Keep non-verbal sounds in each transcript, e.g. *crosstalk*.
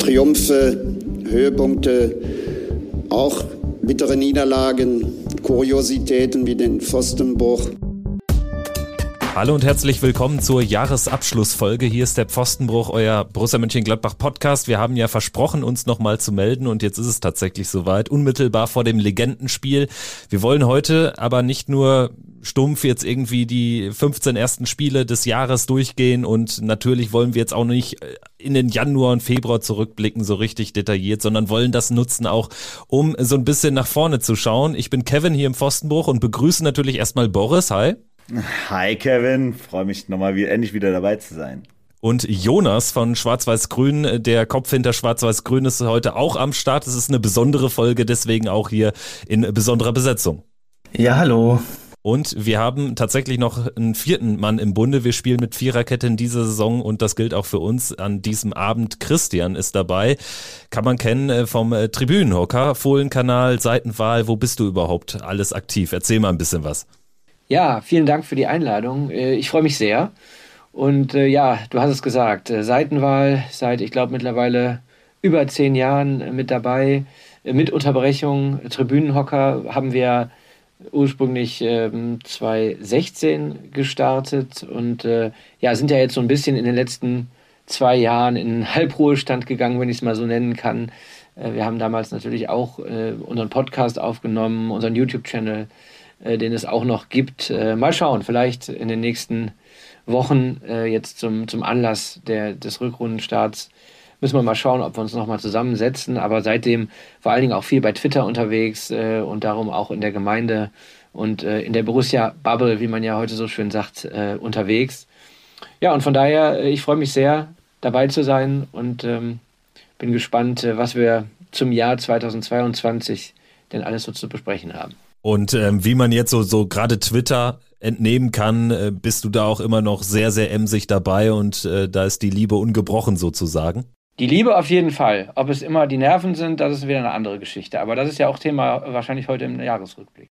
Triumphe, Höhepunkte, auch bittere Niederlagen, Kuriositäten wie den Pfostenbruch. Hallo und herzlich willkommen zur Jahresabschlussfolge. Hier ist der Pfostenbruch, euer Borussia Mönchengladbach Podcast. Wir haben ja versprochen, uns nochmal zu melden und jetzt ist es tatsächlich soweit, unmittelbar vor dem Legendenspiel. Wir wollen heute aber nicht nur stumpf jetzt irgendwie die 15 ersten Spiele des Jahres durchgehen und natürlich wollen wir jetzt auch nicht äh, in den Januar und Februar zurückblicken, so richtig detailliert, sondern wollen das nutzen auch, um so ein bisschen nach vorne zu schauen. Ich bin Kevin hier im Pfostenbruch und begrüße natürlich erstmal Boris. Hi. Hi Kevin, freue mich nochmal wie, endlich wieder dabei zu sein. Und Jonas von Schwarz-Weiß-Grün, der Kopf hinter Schwarz-Weiß-Grün, ist heute auch am Start. Es ist eine besondere Folge, deswegen auch hier in besonderer Besetzung. Ja, hallo. Und wir haben tatsächlich noch einen vierten Mann im Bunde. Wir spielen mit Viererkette in dieser Saison und das gilt auch für uns an diesem Abend. Christian ist dabei. Kann man kennen äh, vom äh, Tribünenhocker, Fohlenkanal, Seitenwahl. Wo bist du überhaupt alles aktiv? Erzähl mal ein bisschen was. Ja, vielen Dank für die Einladung. Äh, ich freue mich sehr. Und ja, du hast es gesagt, Seitenwahl seit, ich glaube, mittlerweile über zehn Jahren mit dabei. Mit Unterbrechung, Tribünenhocker haben wir ursprünglich ähm, 2016 gestartet und äh, ja, sind ja jetzt so ein bisschen in den letzten zwei Jahren in Halbruhestand gegangen, wenn ich es mal so nennen kann. Äh, wir haben damals natürlich auch äh, unseren Podcast aufgenommen, unseren YouTube-Channel äh, den es auch noch gibt. Äh, mal schauen, vielleicht in den nächsten Wochen äh, jetzt zum, zum Anlass der, des Rückrundenstarts müssen wir mal schauen, ob wir uns nochmal zusammensetzen. Aber seitdem vor allen Dingen auch viel bei Twitter unterwegs äh, und darum auch in der Gemeinde und äh, in der Borussia-Bubble, wie man ja heute so schön sagt, äh, unterwegs. Ja, und von daher, ich freue mich sehr, dabei zu sein und ähm, bin gespannt, was wir zum Jahr 2022 denn alles so zu besprechen haben. Und ähm, wie man jetzt so, so gerade Twitter entnehmen kann, äh, bist du da auch immer noch sehr, sehr emsig dabei und äh, da ist die Liebe ungebrochen sozusagen. Die Liebe auf jeden Fall. Ob es immer die Nerven sind, das ist wieder eine andere Geschichte. Aber das ist ja auch Thema wahrscheinlich heute im Jahresrückblick.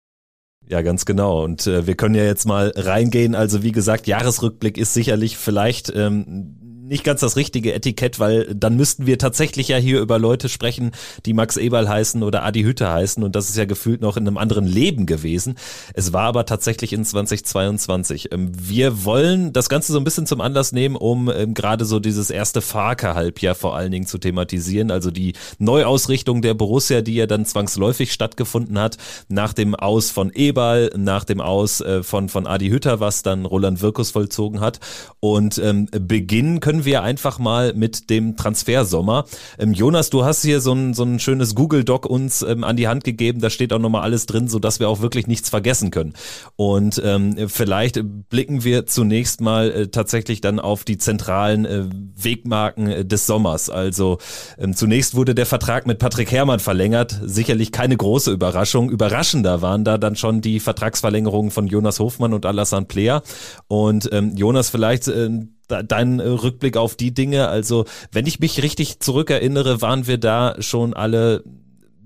Ja, ganz genau. Und äh, wir können ja jetzt mal reingehen. Also wie gesagt, Jahresrückblick ist sicherlich vielleicht ähm, nicht ganz das richtige Etikett, weil dann müssten wir tatsächlich ja hier über Leute sprechen, die Max Eberl heißen oder Adi Hütte heißen und das ist ja gefühlt noch in einem anderen Leben gewesen. Es war aber tatsächlich in 2022. Ähm, wir wollen das Ganze so ein bisschen zum Anlass nehmen, um ähm, gerade so dieses erste Farke-Halbjahr vor allen Dingen zu thematisieren, also die Neuausrichtung der Borussia, die ja dann zwangsläufig stattgefunden hat, nach dem Aus von Eberl, nach dem Aus äh, von, von Adi Hütter, was dann Roland Wirkus vollzogen hat und ähm, beginnen können können wir einfach mal mit dem Transfersommer. Ähm, Jonas, du hast hier so ein, so ein schönes Google-Doc uns ähm, an die Hand gegeben. Da steht auch nochmal alles drin, sodass wir auch wirklich nichts vergessen können. Und ähm, vielleicht blicken wir zunächst mal äh, tatsächlich dann auf die zentralen äh, Wegmarken äh, des Sommers. Also ähm, zunächst wurde der Vertrag mit Patrick Herrmann verlängert. Sicherlich keine große Überraschung. Überraschender waren da dann schon die Vertragsverlängerungen von Jonas Hofmann und Alassane Player. Und ähm, Jonas, vielleicht äh, dein äh, Rückblick auf die Dinge. Also, wenn ich mich richtig zurückerinnere, waren wir da schon alle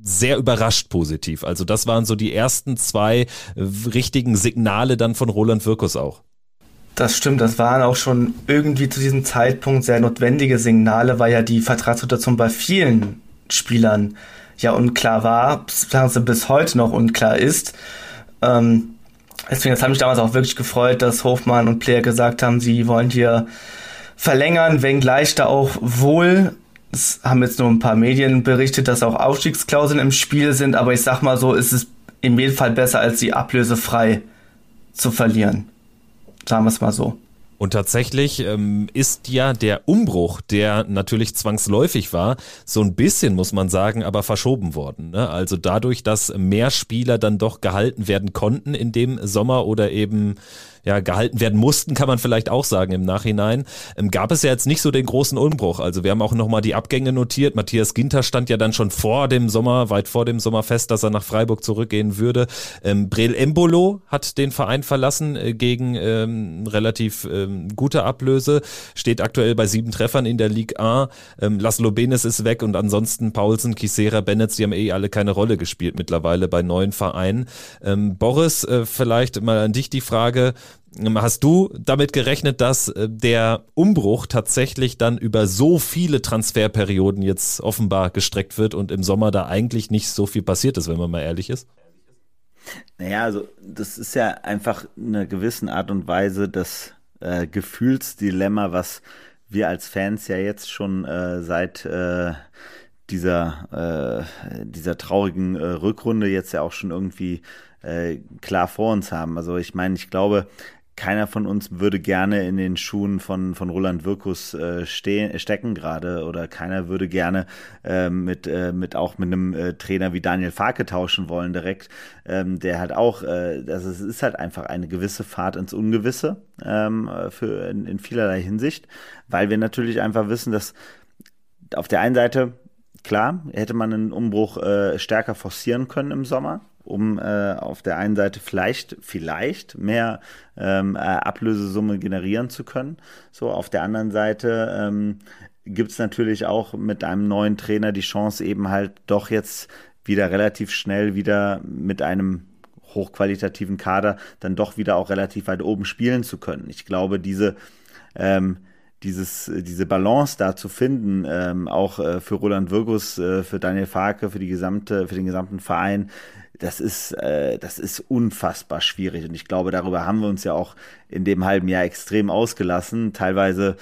sehr überrascht positiv. Also das waren so die ersten zwei äh, richtigen Signale dann von Roland Wirkus auch. Das stimmt, das waren auch schon irgendwie zu diesem Zeitpunkt sehr notwendige Signale, weil ja die Vertragssituation bei vielen Spielern ja unklar war, bis heute noch unklar ist. Ähm, Deswegen, das hat mich damals auch wirklich gefreut, dass Hofmann und Player gesagt haben, sie wollen hier verlängern, wenngleich da auch wohl, es haben jetzt nur ein paar Medien berichtet, dass auch Aufstiegsklauseln im Spiel sind, aber ich sag mal so, ist es in jedem Fall besser, als sie ablösefrei zu verlieren. Sagen wir es mal so. Und tatsächlich ähm, ist ja der Umbruch, der natürlich zwangsläufig war, so ein bisschen, muss man sagen, aber verschoben worden. Ne? Also dadurch, dass mehr Spieler dann doch gehalten werden konnten in dem Sommer oder eben ja, gehalten werden mussten, kann man vielleicht auch sagen im Nachhinein, ähm, gab es ja jetzt nicht so den großen Umbruch. Also wir haben auch nochmal die Abgänge notiert. Matthias Ginter stand ja dann schon vor dem Sommer, weit vor dem Sommer fest, dass er nach Freiburg zurückgehen würde. Ähm, Brel Embolo hat den Verein verlassen äh, gegen ähm, relativ ähm, gute Ablöse, steht aktuell bei sieben Treffern in der Ligue 1. Ähm, Laszlo Benes ist weg und ansonsten Paulsen, Kisera, Bennett, die haben eh alle keine Rolle gespielt mittlerweile bei neuen Vereinen. Ähm, Boris, äh, vielleicht mal an dich die Frage, Hast du damit gerechnet, dass äh, der Umbruch tatsächlich dann über so viele Transferperioden jetzt offenbar gestreckt wird und im Sommer da eigentlich nicht so viel passiert ist, wenn man mal ehrlich ist? Naja, also das ist ja einfach in einer gewissen Art und Weise das äh, Gefühlsdilemma, was wir als Fans ja jetzt schon äh, seit äh, dieser, äh, dieser traurigen äh, Rückrunde jetzt ja auch schon irgendwie klar vor uns haben. Also ich meine, ich glaube, keiner von uns würde gerne in den Schuhen von, von Roland Wirkus äh, stehen, stecken gerade oder keiner würde gerne äh, mit, äh, mit auch mit einem äh, Trainer wie Daniel Farke tauschen wollen direkt, ähm, der halt auch, äh, also es ist halt einfach eine gewisse Fahrt ins Ungewisse ähm, für in, in vielerlei Hinsicht, weil wir natürlich einfach wissen, dass auf der einen Seite klar hätte man einen Umbruch äh, stärker forcieren können im Sommer um äh, auf der einen Seite vielleicht, vielleicht mehr ähm, äh, Ablösesumme generieren zu können. So, auf der anderen Seite ähm, gibt es natürlich auch mit einem neuen Trainer die Chance, eben halt doch jetzt wieder relativ schnell wieder mit einem hochqualitativen Kader dann doch wieder auch relativ weit oben spielen zu können. Ich glaube, diese ähm, dieses, diese Balance da zu finden, ähm, auch äh, für Roland Wirgus, äh, für Daniel Farke, für die gesamte, für den gesamten Verein, das ist, äh, das ist unfassbar schwierig. Und ich glaube, darüber haben wir uns ja auch in dem halben Jahr extrem ausgelassen. Teilweise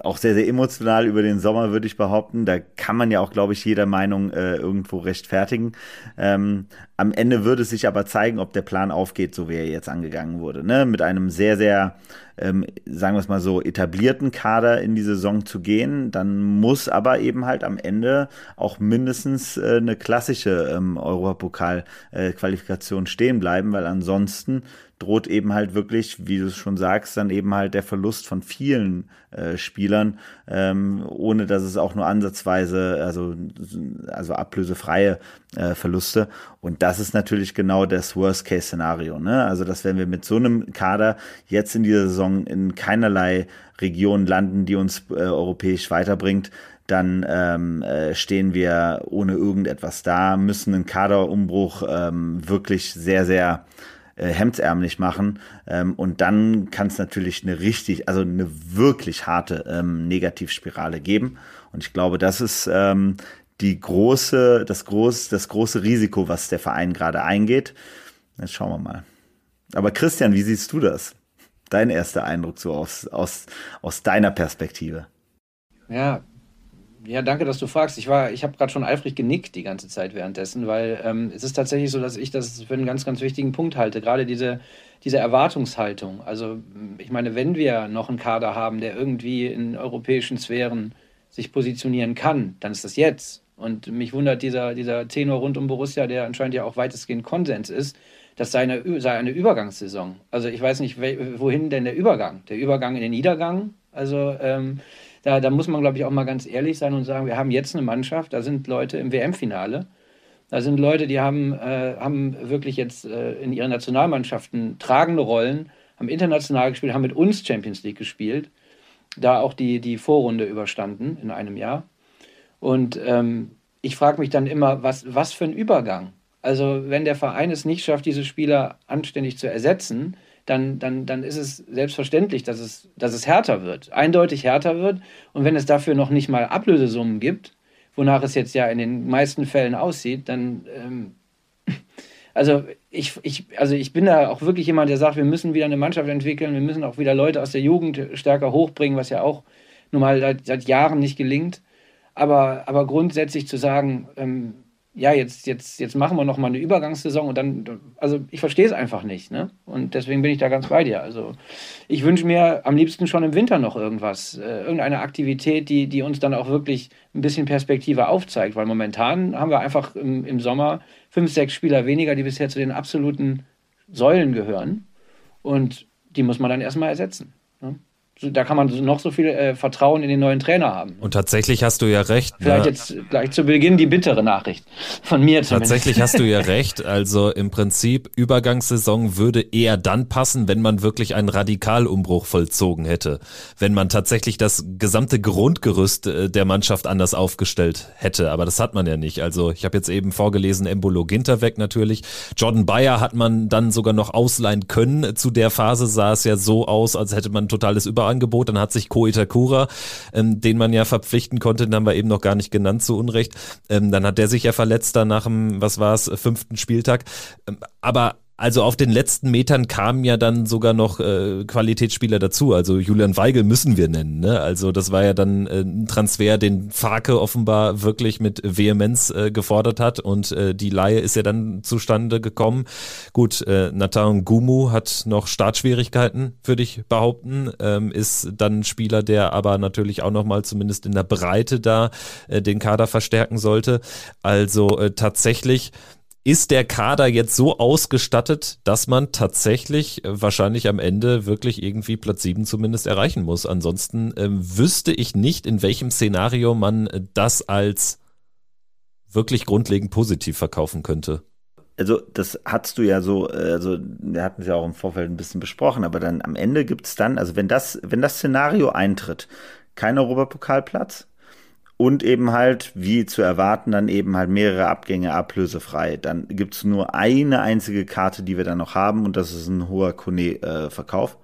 auch sehr, sehr emotional über den Sommer, würde ich behaupten. Da kann man ja auch, glaube ich, jeder Meinung äh, irgendwo rechtfertigen. Ähm, am Ende würde es sich aber zeigen, ob der Plan aufgeht, so wie er jetzt angegangen wurde. Ne? Mit einem sehr, sehr, ähm, sagen wir es mal so, etablierten Kader in die Saison zu gehen. Dann muss aber eben halt am Ende auch mindestens äh, eine klassische ähm, Europapokal-Qualifikation äh, stehen bleiben, weil ansonsten droht eben halt wirklich, wie du es schon sagst, dann eben halt der Verlust von vielen äh, Spielern, ähm, ohne dass es auch nur ansatzweise, also, also ablösefreie äh, Verluste. Und das ist natürlich genau das Worst-Case-Szenario. Ne? Also, dass wenn wir mit so einem Kader jetzt in dieser Saison in keinerlei Region landen, die uns äh, europäisch weiterbringt, dann ähm, äh, stehen wir ohne irgendetwas da, müssen einen Kaderumbruch ähm, wirklich sehr, sehr äh, hemdsärmlich machen. Ähm, und dann kann es natürlich eine richtig, also eine wirklich harte ähm, Negativspirale geben. Und ich glaube, das ist ähm, die große, das große, das große Risiko, was der Verein gerade eingeht. Jetzt schauen wir mal. Aber Christian, wie siehst du das? Dein erster Eindruck so aus, aus, aus deiner Perspektive? Ja, ja, danke, dass du fragst. Ich war, ich habe gerade schon eifrig genickt die ganze Zeit währenddessen, weil ähm, es ist tatsächlich so, dass ich das für einen ganz, ganz wichtigen Punkt halte. Gerade diese, diese Erwartungshaltung. Also ich meine, wenn wir noch einen Kader haben, der irgendwie in europäischen Sphären sich positionieren kann, dann ist das jetzt. Und mich wundert dieser, dieser Tenor rund um Borussia, der anscheinend ja auch weitestgehend Konsens ist, das sei eine, sei eine Übergangssaison. Also ich weiß nicht, wohin denn der Übergang? Der Übergang in den Niedergang? Also ähm, da, da muss man, glaube ich, auch mal ganz ehrlich sein und sagen, wir haben jetzt eine Mannschaft, da sind Leute im WM-Finale. Da sind Leute, die haben, äh, haben wirklich jetzt äh, in ihren Nationalmannschaften tragende Rollen, haben international gespielt, haben mit uns Champions League gespielt, da auch die, die Vorrunde überstanden in einem Jahr. Und ähm, ich frage mich dann immer, was, was für ein Übergang? Also wenn der Verein es nicht schafft, diese Spieler anständig zu ersetzen, dann, dann, dann ist es selbstverständlich, dass es, dass es härter wird, eindeutig härter wird. Und wenn es dafür noch nicht mal Ablösesummen gibt, wonach es jetzt ja in den meisten Fällen aussieht, dann, ähm, *laughs* also ich, ich, also ich bin da auch wirklich jemand, der sagt, wir müssen wieder eine Mannschaft entwickeln, wir müssen auch wieder Leute aus der Jugend stärker hochbringen, was ja auch nun mal seit, seit Jahren nicht gelingt. Aber, aber grundsätzlich zu sagen, ähm, ja, jetzt, jetzt, jetzt machen wir noch mal eine Übergangssaison und dann, also ich verstehe es einfach nicht, ne? Und deswegen bin ich da ganz bei dir. Also ich wünsche mir am liebsten schon im Winter noch irgendwas, äh, irgendeine Aktivität, die, die uns dann auch wirklich ein bisschen Perspektive aufzeigt, weil momentan haben wir einfach im, im Sommer fünf, sechs Spieler weniger, die bisher zu den absoluten Säulen gehören und die muss man dann erstmal ersetzen. Da kann man noch so viel äh, Vertrauen in den neuen Trainer haben. Und tatsächlich hast du ja recht. Vielleicht ne? jetzt gleich zu Beginn die bittere Nachricht von mir zumindest. Tatsächlich hast du ja *laughs* recht. Also im Prinzip Übergangssaison würde eher dann passen, wenn man wirklich einen Radikalumbruch vollzogen hätte, wenn man tatsächlich das gesamte Grundgerüst äh, der Mannschaft anders aufgestellt hätte. Aber das hat man ja nicht. Also ich habe jetzt eben vorgelesen, Embolo Ginter weg natürlich. Jordan Bayer hat man dann sogar noch ausleihen können. Zu der Phase sah es ja so aus, als hätte man ein totales Überangebot. Dann hat sich Ko Itakura, ähm, den man ja verpflichten konnte, den haben wir eben noch gar nicht genannt, zu Unrecht. Ähm, dann hat der sich ja verletzt da nach dem, was war es, fünften Spieltag. Ähm, aber also auf den letzten Metern kamen ja dann sogar noch äh, Qualitätsspieler dazu. Also Julian Weigel müssen wir nennen. Ne? Also das war ja dann äh, ein Transfer, den Farke offenbar wirklich mit Vehemenz äh, gefordert hat und äh, die Laie ist ja dann zustande gekommen. Gut, äh, Nathan Gumu hat noch Startschwierigkeiten, würde ich behaupten. Ähm, ist dann ein Spieler, der aber natürlich auch nochmal zumindest in der Breite da äh, den Kader verstärken sollte. Also äh, tatsächlich ist der Kader jetzt so ausgestattet, dass man tatsächlich äh, wahrscheinlich am Ende wirklich irgendwie Platz 7 zumindest erreichen muss. Ansonsten ähm, wüsste ich nicht, in welchem Szenario man das als wirklich grundlegend positiv verkaufen könnte. Also das hast du ja so, also wir hatten es ja auch im Vorfeld ein bisschen besprochen, aber dann am Ende gibt es dann, also wenn das, wenn das Szenario eintritt, kein Europapokalplatz, und eben halt, wie zu erwarten, dann eben halt mehrere Abgänge ablösefrei. Dann gibt's nur eine einzige Karte, die wir dann noch haben und das ist ein hoher Kone-Verkauf.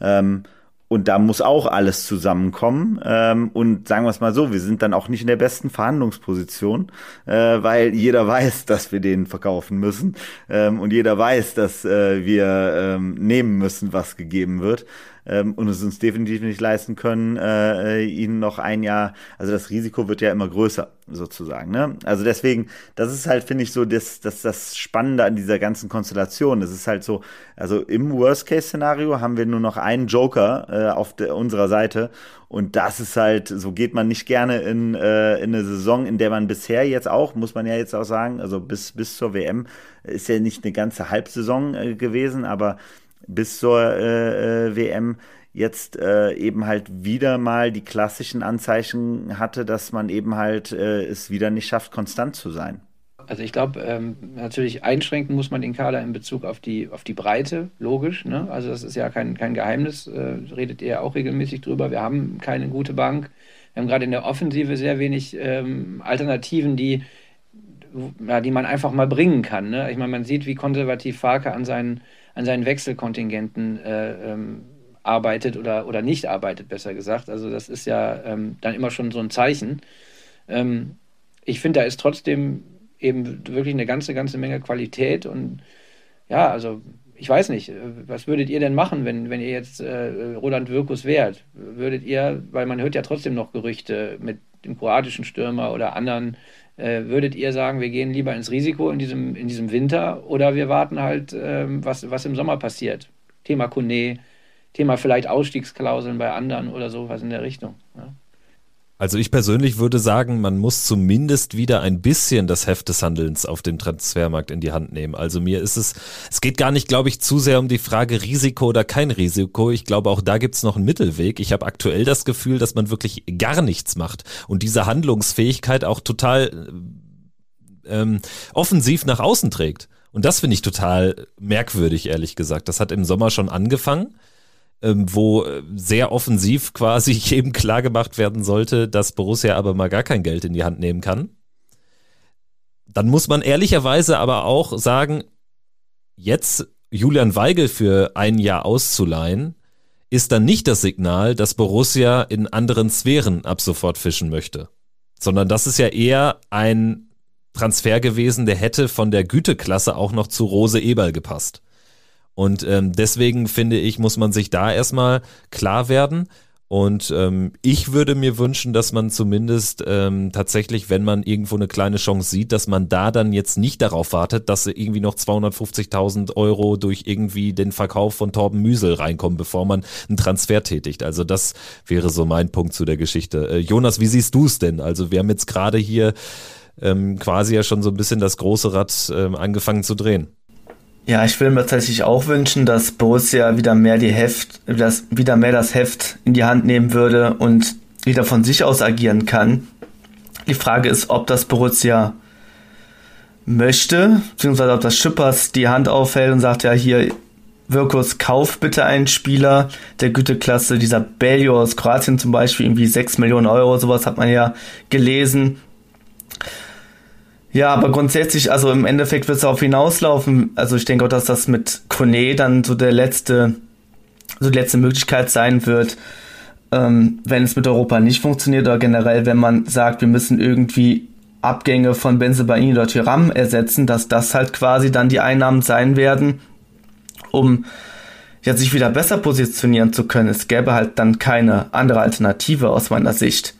Äh, ähm, und da muss auch alles zusammenkommen. Ähm, und sagen wir es mal so, wir sind dann auch nicht in der besten Verhandlungsposition, äh, weil jeder weiß, *laughs* dass wir den verkaufen müssen. Ähm, und jeder weiß, dass äh, wir ähm, nehmen müssen, was gegeben wird ähm, und es uns definitiv nicht leisten können, äh, äh, ihnen noch ein Jahr, also das Risiko wird ja immer größer sozusagen. Ne? Also deswegen, das ist halt, finde ich, so das, das, das Spannende an dieser ganzen Konstellation. Es ist halt so, also im Worst-Case-Szenario haben wir nur noch einen Joker äh, auf der, unserer Seite und das ist halt, so geht man nicht gerne in, äh, in eine Saison, in der man bisher jetzt auch, muss man ja jetzt auch sagen, also bis, bis zur WM ist ja nicht eine ganze Halbsaison äh, gewesen, aber bis zur äh, äh WM jetzt äh, eben halt wieder mal die klassischen Anzeichen hatte, dass man eben halt äh, es wieder nicht schafft, konstant zu sein. Also ich glaube, ähm, natürlich einschränken muss man den Kader in Bezug auf die, auf die Breite, logisch. Ne? Also das ist ja kein, kein Geheimnis, äh, redet ihr auch regelmäßig drüber. Wir haben keine gute Bank. Wir haben gerade in der Offensive sehr wenig ähm, Alternativen, die, ja, die man einfach mal bringen kann. Ne? Ich meine, man sieht, wie konservativ Farke an seinen an seinen Wechselkontingenten äh, ähm, arbeitet oder, oder nicht arbeitet, besser gesagt. Also das ist ja ähm, dann immer schon so ein Zeichen. Ähm, ich finde, da ist trotzdem eben wirklich eine ganze, ganze Menge Qualität und ja, also ich weiß nicht, äh, was würdet ihr denn machen, wenn, wenn ihr jetzt äh, Roland Wirkus wärt? Würdet ihr, weil man hört ja trotzdem noch Gerüchte mit dem kroatischen Stürmer oder anderen würdet ihr sagen, wir gehen lieber ins Risiko in diesem, in diesem Winter oder wir warten halt, ähm, was, was im Sommer passiert? Thema Kone, Thema vielleicht Ausstiegsklauseln bei anderen oder sowas in der Richtung. Ja. Also ich persönlich würde sagen, man muss zumindest wieder ein bisschen das Heft des Handelns auf dem Transfermarkt in die Hand nehmen. Also mir ist es, es geht gar nicht, glaube ich, zu sehr um die Frage Risiko oder kein Risiko. Ich glaube, auch da gibt es noch einen Mittelweg. Ich habe aktuell das Gefühl, dass man wirklich gar nichts macht und diese Handlungsfähigkeit auch total ähm, offensiv nach außen trägt. Und das finde ich total merkwürdig, ehrlich gesagt. Das hat im Sommer schon angefangen wo äh, sehr offensiv *laughs* quasi jedem klar gemacht werden sollte, dass Borussia aber mal gar kein Geld in die Hand nehmen kann. Dann muss man ehrlicherweise aber auch sagen, jetzt Julian Weigel für ein Jahr auszuleihen, ist dann nicht das Signal, dass Borussia in anderen Sphären ab sofort fischen möchte. Sondern das ist ja eher ein Transfer gewesen, der hätte von der Güteklasse auch noch zu Rose Eberl gepasst. Und ähm, deswegen finde ich, muss man sich da erstmal klar werden. Und ähm, ich würde mir wünschen, dass man zumindest ähm, tatsächlich, wenn man irgendwo eine kleine Chance sieht, dass man da dann jetzt nicht darauf wartet, dass irgendwie noch 250.000 Euro durch irgendwie den Verkauf von Torben Müsel reinkommen, bevor man einen Transfer tätigt. Also das wäre so mein Punkt zu der Geschichte. Äh, Jonas, wie siehst du es denn? Also wir haben jetzt gerade hier ähm, quasi ja schon so ein bisschen das große Rad ähm, angefangen zu drehen. Ja, ich will mir tatsächlich auch wünschen, dass Borussia wieder mehr die Heft, das, wieder mehr das Heft in die Hand nehmen würde und wieder von sich aus agieren kann. Die Frage ist, ob das Borussia möchte, beziehungsweise ob das Schippers die Hand aufhält und sagt, ja, hier, Wirkus, kauf bitte einen Spieler der Güteklasse, dieser Belio aus Kroatien zum Beispiel, irgendwie 6 Millionen Euro, sowas hat man ja gelesen. Ja, aber grundsätzlich, also im Endeffekt wird es darauf hinauslaufen. Also ich denke auch, dass das mit Kone dann so der letzte, so die letzte Möglichkeit sein wird, ähm, wenn es mit Europa nicht funktioniert oder generell, wenn man sagt, wir müssen irgendwie Abgänge von Benzebaini oder Tyram ersetzen, dass das halt quasi dann die Einnahmen sein werden, um ja, sich wieder besser positionieren zu können. Es gäbe halt dann keine andere Alternative aus meiner Sicht.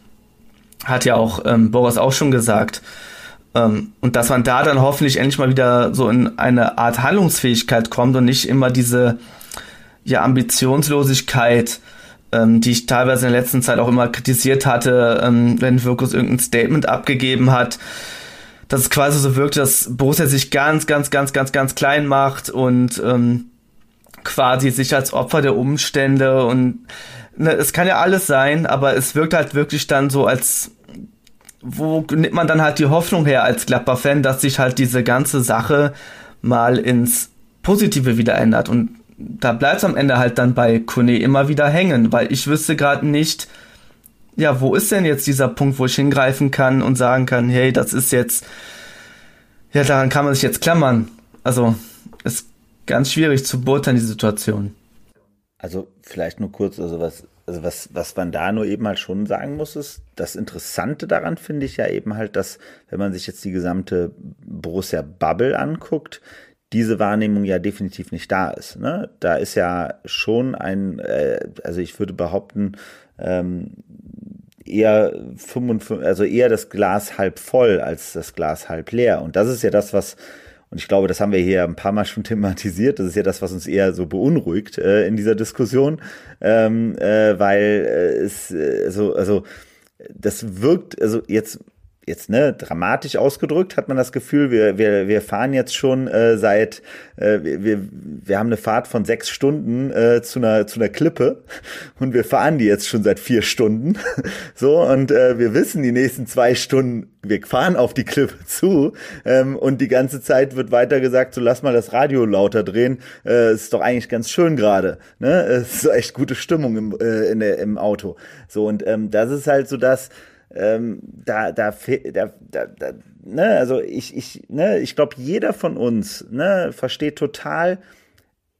Hat ja auch ähm, Boris auch schon gesagt. Ähm, und dass man da dann hoffentlich endlich mal wieder so in eine Art Handlungsfähigkeit kommt und nicht immer diese ja, Ambitionslosigkeit, ähm, die ich teilweise in der letzten Zeit auch immer kritisiert hatte, ähm, wenn Wirkus irgendein Statement abgegeben hat, dass es quasi so wirkt, dass Borussia sich ganz, ganz, ganz, ganz, ganz klein macht und ähm, quasi sich als Opfer der Umstände und ne, es kann ja alles sein, aber es wirkt halt wirklich dann so als wo nimmt man dann halt die Hoffnung her als Gladbach-Fan, dass sich halt diese ganze Sache mal ins Positive wieder ändert. Und da bleibt es am Ende halt dann bei Kone immer wieder hängen, weil ich wüsste gerade nicht, ja, wo ist denn jetzt dieser Punkt, wo ich hingreifen kann und sagen kann, hey, das ist jetzt, ja, daran kann man sich jetzt klammern. Also, ist ganz schwierig zu beurteilen, die Situation. Also, vielleicht nur kurz, also was also was, was man da nur eben halt schon sagen muss, ist, das Interessante daran finde ich ja eben halt, dass, wenn man sich jetzt die gesamte Borussia Bubble anguckt, diese Wahrnehmung ja definitiv nicht da ist. Ne? Da ist ja schon ein, äh, also ich würde behaupten, ähm, eher 55, also eher das Glas halb voll als das Glas halb leer. Und das ist ja das, was und ich glaube, das haben wir hier ein paar Mal schon *laughs* thematisiert. Das ist ja das, was uns eher so beunruhigt äh, in dieser Diskussion, ähm, äh, weil äh, es äh, so, also das wirkt, also jetzt jetzt ne, dramatisch ausgedrückt, hat man das Gefühl, wir, wir, wir fahren jetzt schon äh, seit, äh, wir, wir haben eine Fahrt von sechs Stunden äh, zu, einer, zu einer Klippe und wir fahren die jetzt schon seit vier Stunden. *laughs* so, und äh, wir wissen die nächsten zwei Stunden, wir fahren auf die Klippe *laughs* zu ähm, und die ganze Zeit wird weiter gesagt, so lass mal das Radio lauter drehen, äh, ist doch eigentlich ganz schön gerade. Ne? Es ist echt gute Stimmung im, äh, in der, im Auto. So, und ähm, das ist halt so das, ähm, da, da, da, da, da, ne, also ich, ich, ne, ich glaube, jeder von uns, ne, versteht total,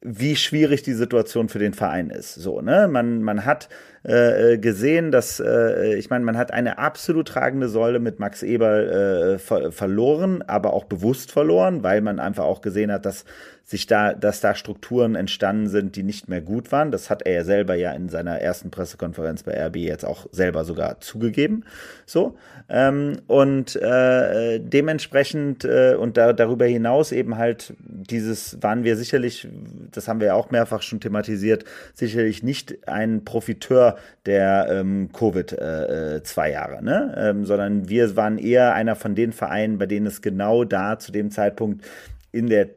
wie schwierig die Situation für den Verein ist. So, ne, man, man hat äh, gesehen, dass, äh, ich meine, man hat eine absolut tragende Säule mit Max Eberl äh, ver verloren, aber auch bewusst verloren, weil man einfach auch gesehen hat, dass sich da, dass da Strukturen entstanden sind, die nicht mehr gut waren. Das hat er ja selber ja in seiner ersten Pressekonferenz bei RB jetzt auch selber sogar zugegeben. So. Ähm, und äh, dementsprechend äh, und da, darüber hinaus eben halt dieses waren wir sicherlich, das haben wir ja auch mehrfach schon thematisiert, sicherlich nicht ein Profiteur der ähm, Covid äh, äh zwei Jahre, ne? Ähm, sondern wir waren eher einer von den Vereinen, bei denen es genau da zu dem Zeitpunkt in der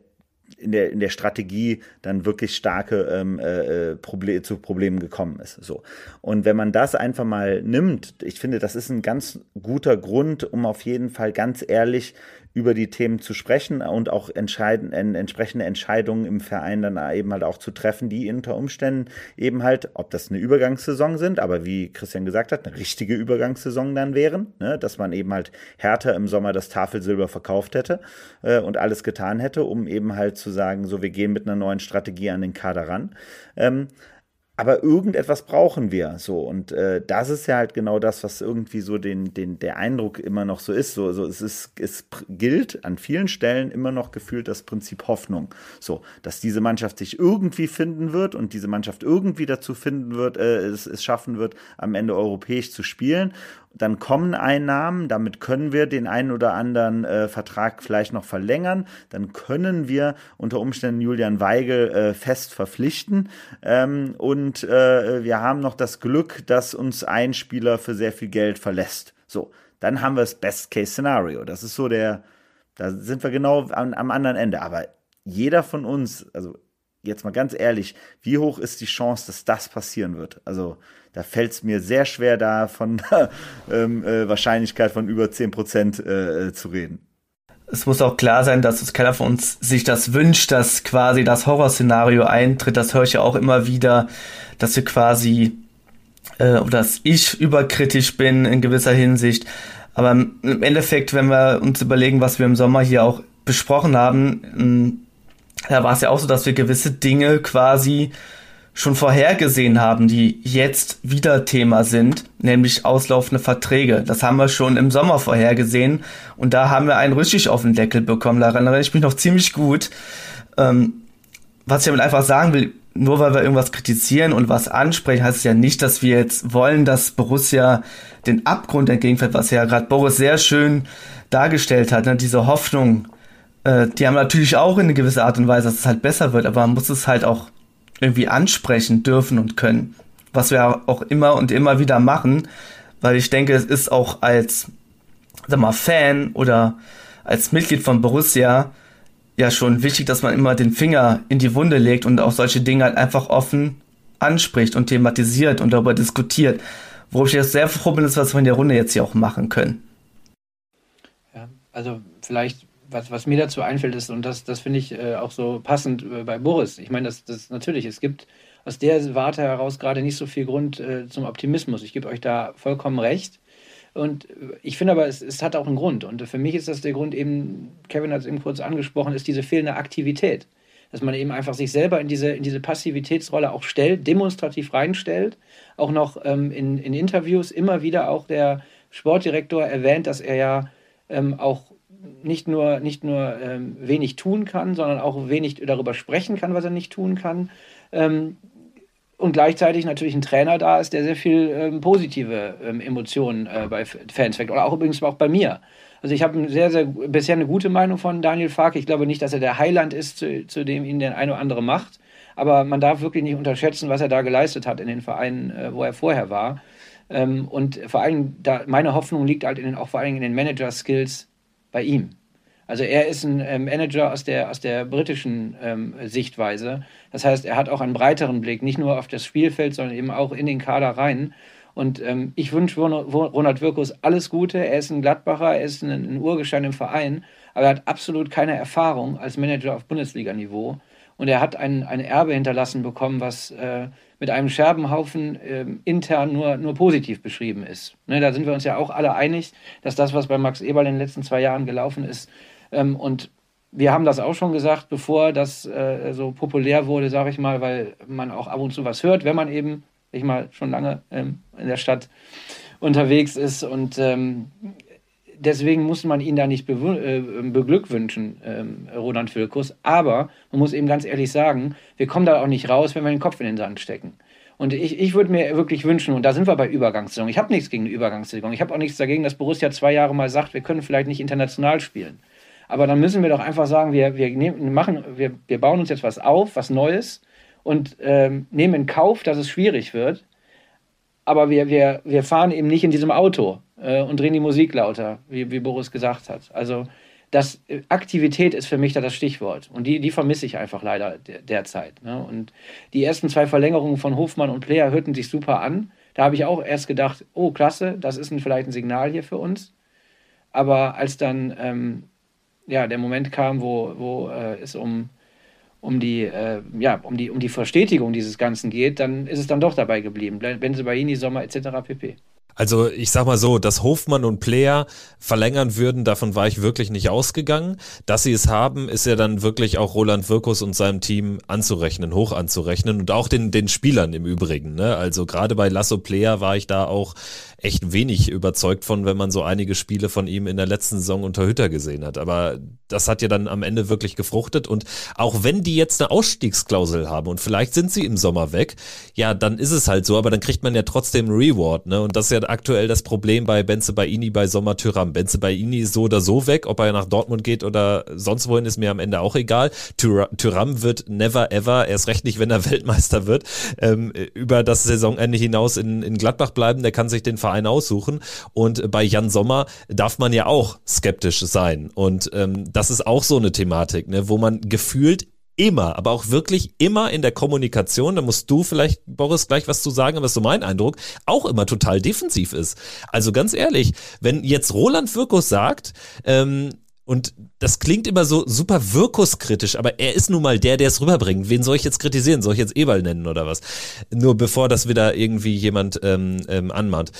in der, in der Strategie dann wirklich starke ähm, äh, äh, Proble zu Problemen gekommen ist. So. Und wenn man das einfach mal nimmt, ich finde, das ist ein ganz guter Grund, um auf jeden Fall ganz ehrlich über die Themen zu sprechen und auch entscheiden, entsprechende Entscheidungen im Verein dann eben halt auch zu treffen, die unter Umständen eben halt, ob das eine Übergangssaison sind, aber wie Christian gesagt hat, eine richtige Übergangssaison dann wären, ne, dass man eben halt härter im Sommer das Tafelsilber verkauft hätte äh, und alles getan hätte, um eben halt zu sagen, so wir gehen mit einer neuen Strategie an den Kader ran. Ähm, aber irgendetwas brauchen wir so und äh, das ist ja halt genau das, was irgendwie so den den der Eindruck immer noch so ist. So, so es ist es gilt an vielen Stellen immer noch gefühlt das Prinzip Hoffnung. So, dass diese Mannschaft sich irgendwie finden wird und diese Mannschaft irgendwie dazu finden wird, äh, es, es schaffen wird, am Ende europäisch zu spielen dann kommen Einnahmen, damit können wir den einen oder anderen äh, Vertrag vielleicht noch verlängern, dann können wir unter Umständen Julian Weigel äh, fest verpflichten ähm, und äh, wir haben noch das Glück, dass uns ein Spieler für sehr viel Geld verlässt. So, dann haben wir das Best-Case-Szenario. Das ist so der, da sind wir genau am, am anderen Ende. Aber jeder von uns, also jetzt mal ganz ehrlich, wie hoch ist die Chance, dass das passieren wird? Also da fällt es mir sehr schwer, da von *laughs* ähm, äh, Wahrscheinlichkeit von über 10 Prozent äh, zu reden. Es muss auch klar sein, dass keiner von uns sich das wünscht, dass quasi das Horrorszenario eintritt. Das höre ich ja auch immer wieder, dass wir quasi, äh, dass ich überkritisch bin in gewisser Hinsicht. Aber im Endeffekt, wenn wir uns überlegen, was wir im Sommer hier auch besprochen haben, da war es ja auch so, dass wir gewisse Dinge quasi schon vorhergesehen haben, die jetzt wieder Thema sind, nämlich auslaufende Verträge. Das haben wir schon im Sommer vorhergesehen und da haben wir einen richtig auf den Deckel bekommen. Daran erinnere ich mich noch ziemlich gut. Ähm, was ich damit einfach sagen will, nur weil wir irgendwas kritisieren und was ansprechen, heißt es ja nicht, dass wir jetzt wollen, dass Borussia den Abgrund entgegenfällt, was ja gerade Boris sehr schön dargestellt hat, ne? diese Hoffnung. Äh, die haben natürlich auch in eine gewisse Art und Weise, dass es halt besser wird, aber man muss es halt auch irgendwie ansprechen dürfen und können. Was wir auch immer und immer wieder machen, weil ich denke, es ist auch als, sag mal, Fan oder als Mitglied von Borussia ja schon wichtig, dass man immer den Finger in die Wunde legt und auch solche Dinge halt einfach offen anspricht und thematisiert und darüber diskutiert. Worauf ich jetzt sehr froh bin, ist, was wir in der Runde jetzt hier auch machen können. Ja, also vielleicht was, was mir dazu einfällt, ist, und das, das finde ich äh, auch so passend äh, bei Boris. Ich meine, das, das natürlich, es gibt aus der Warte heraus gerade nicht so viel Grund äh, zum Optimismus. Ich gebe euch da vollkommen recht. Und äh, ich finde aber, es, es hat auch einen Grund. Und für mich ist das der Grund eben, Kevin hat es eben kurz angesprochen, ist diese fehlende Aktivität. Dass man eben einfach sich selber in diese, in diese Passivitätsrolle auch stellt, demonstrativ reinstellt. Auch noch ähm, in, in Interviews immer wieder auch der Sportdirektor erwähnt, dass er ja ähm, auch nicht nur, nicht nur ähm, wenig tun kann, sondern auch wenig darüber sprechen kann, was er nicht tun kann. Ähm, und gleichzeitig natürlich ein Trainer da ist, der sehr viel ähm, positive ähm, Emotionen äh, bei Fans weckt. Oder auch übrigens auch bei mir. Also ich habe sehr, sehr bisher eine gute Meinung von Daniel Fark. Ich glaube nicht, dass er der Heiland ist, zu, zu dem ihn der eine oder andere macht. Aber man darf wirklich nicht unterschätzen, was er da geleistet hat in den Vereinen, äh, wo er vorher war. Ähm, und vor allem, da, meine Hoffnung liegt halt in den, auch vor allem in den Manager-Skills bei ihm. Also er ist ein ähm, Manager aus der, aus der britischen ähm, Sichtweise. Das heißt, er hat auch einen breiteren Blick, nicht nur auf das Spielfeld, sondern eben auch in den Kader rein. Und ähm, ich wünsche Ronald Wirkus alles Gute. Er ist ein Gladbacher, er ist ein, ein Urgestein im Verein, aber er hat absolut keine Erfahrung als Manager auf Bundesliga-Niveau. Und er hat ein, ein Erbe hinterlassen bekommen, was äh, mit einem Scherbenhaufen äh, intern nur, nur positiv beschrieben ist. Ne, da sind wir uns ja auch alle einig, dass das, was bei Max Eberl in den letzten zwei Jahren gelaufen ist, ähm, und wir haben das auch schon gesagt, bevor das äh, so populär wurde, sage ich mal, weil man auch ab und zu was hört, wenn man eben, ich mal, schon lange ähm, in der Stadt unterwegs ist und ähm, deswegen muss man ihn da nicht äh, beglückwünschen, ähm, Roland Wilkus. Aber man muss eben ganz ehrlich sagen, wir kommen da auch nicht raus, wenn wir den Kopf in den Sand stecken. Und ich, ich würde mir wirklich wünschen, und da sind wir bei Übergangssaison. Ich habe nichts gegen eine Übergangssaison. Ich habe auch nichts dagegen, dass Borussia zwei Jahre mal sagt, wir können vielleicht nicht international spielen. Aber dann müssen wir doch einfach sagen, wir, wir, nehmen, machen, wir, wir bauen uns jetzt was auf, was Neues und ähm, nehmen in Kauf, dass es schwierig wird. Aber wir, wir, wir fahren eben nicht in diesem Auto äh, und drehen die Musik lauter, wie, wie Boris gesagt hat. Also das, äh, Aktivität ist für mich da das Stichwort. Und die, die vermisse ich einfach leider der, derzeit. Ne? Und die ersten zwei Verlängerungen von Hofmann und Player hörten sich super an. Da habe ich auch erst gedacht, oh klasse, das ist ein, vielleicht ein Signal hier für uns. Aber als dann ähm, ja, der Moment kam, wo, wo äh, es um, um, die, äh, ja, um, die, um die Verstetigung dieses Ganzen geht, dann ist es dann doch dabei geblieben. Benzebaini, Sommer etc. pp. Also ich sag mal so, dass Hofmann und Player verlängern würden, davon war ich wirklich nicht ausgegangen. Dass sie es haben, ist ja dann wirklich auch Roland Wirkus und seinem Team anzurechnen, hoch anzurechnen und auch den, den Spielern im Übrigen. Ne? Also gerade bei Lasso Player war ich da auch echt wenig überzeugt von, wenn man so einige Spiele von ihm in der letzten Saison unter Hütter gesehen hat. Aber das hat ja dann am Ende wirklich gefruchtet. Und auch wenn die jetzt eine Ausstiegsklausel haben und vielleicht sind sie im Sommer weg, ja, dann ist es halt so, aber dann kriegt man ja trotzdem Reward. Ne? Und das ist ja aktuell das Problem bei Benze Baini bei Sommer Tyram. Benze Baini ist so oder so weg, ob er nach Dortmund geht oder sonst wohin, ist mir am Ende auch egal. Tyram wird never ever, erst recht nicht, wenn er *laughs* Weltmeister wird, ähm, über das Saisonende hinaus in, in Gladbach bleiben. Der kann sich den Verein aussuchen. Und bei Jan Sommer darf man ja auch skeptisch sein. Und ähm, das ist auch so eine Thematik, ne, wo man gefühlt immer, aber auch wirklich immer in der Kommunikation, da musst du vielleicht, Boris, gleich was zu sagen, aber ist so mein Eindruck, auch immer total defensiv ist. Also ganz ehrlich, wenn jetzt Roland Wirkus sagt, ähm, und das klingt immer so super wirkuskritisch, aber er ist nun mal der, der es rüberbringt. Wen soll ich jetzt kritisieren? Soll ich jetzt Eberl nennen oder was? Nur bevor das wieder irgendwie jemand ähm, ähm, anmahnt.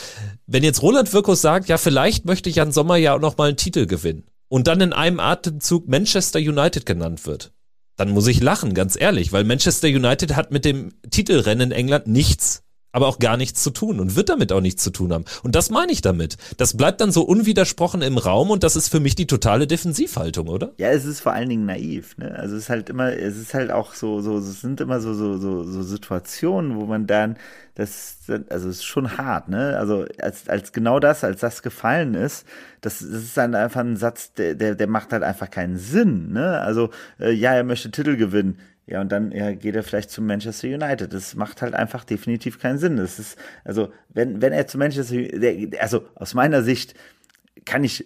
Wenn jetzt Roland Wirkus sagt, ja, vielleicht möchte Jan Sommer ja auch noch mal einen Titel gewinnen und dann in einem Atemzug Manchester United genannt wird, dann muss ich lachen, ganz ehrlich, weil Manchester United hat mit dem Titelrennen in England nichts aber auch gar nichts zu tun und wird damit auch nichts zu tun haben. Und das meine ich damit. Das bleibt dann so unwidersprochen im Raum und das ist für mich die totale Defensivhaltung, oder? Ja, es ist vor allen Dingen naiv. Ne? Also es ist halt immer, es ist halt auch so, so, es sind immer so, so, so, so Situationen, wo man dann, das, also es ist schon hart, ne? Also als, als genau das, als das gefallen ist, das, das ist dann einfach ein Satz, der, der, der macht halt einfach keinen Sinn, ne? Also äh, ja, er möchte Titel gewinnen ja, und dann ja, geht er vielleicht zu Manchester United. Das macht halt einfach definitiv keinen Sinn. Das ist, also, wenn, wenn er zu Manchester, also aus meiner Sicht kann ich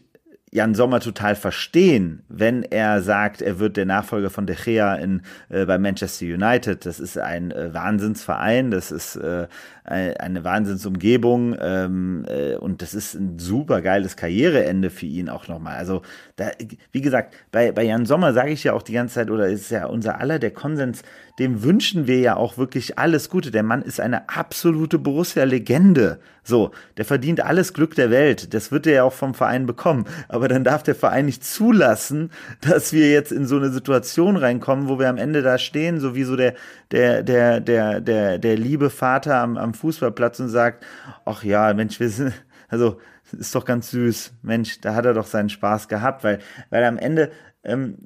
Jan Sommer total verstehen, wenn er sagt, er wird der Nachfolger von De Gea in, äh, bei Manchester United. Das ist ein äh, Wahnsinnsverein, das ist äh, eine Wahnsinnsumgebung ähm, äh, und das ist ein super geiles Karriereende für ihn auch nochmal. Also, da, wie gesagt, bei, bei Jan Sommer sage ich ja auch die ganze Zeit, oder ist ja unser aller der Konsens, dem wünschen wir ja auch wirklich alles Gute. Der Mann ist eine absolute Borussia-Legende. So, der verdient alles Glück der Welt. Das wird er ja auch vom Verein bekommen. Aber dann darf der Verein nicht zulassen, dass wir jetzt in so eine Situation reinkommen, wo wir am Ende da stehen, so wie so der, der, der, der, der, der liebe Vater am, am Fußballplatz und sagt, ach ja, Mensch, wir sind, *laughs* also, ist doch ganz süß. Mensch, da hat er doch seinen Spaß gehabt, weil, weil am Ende ähm,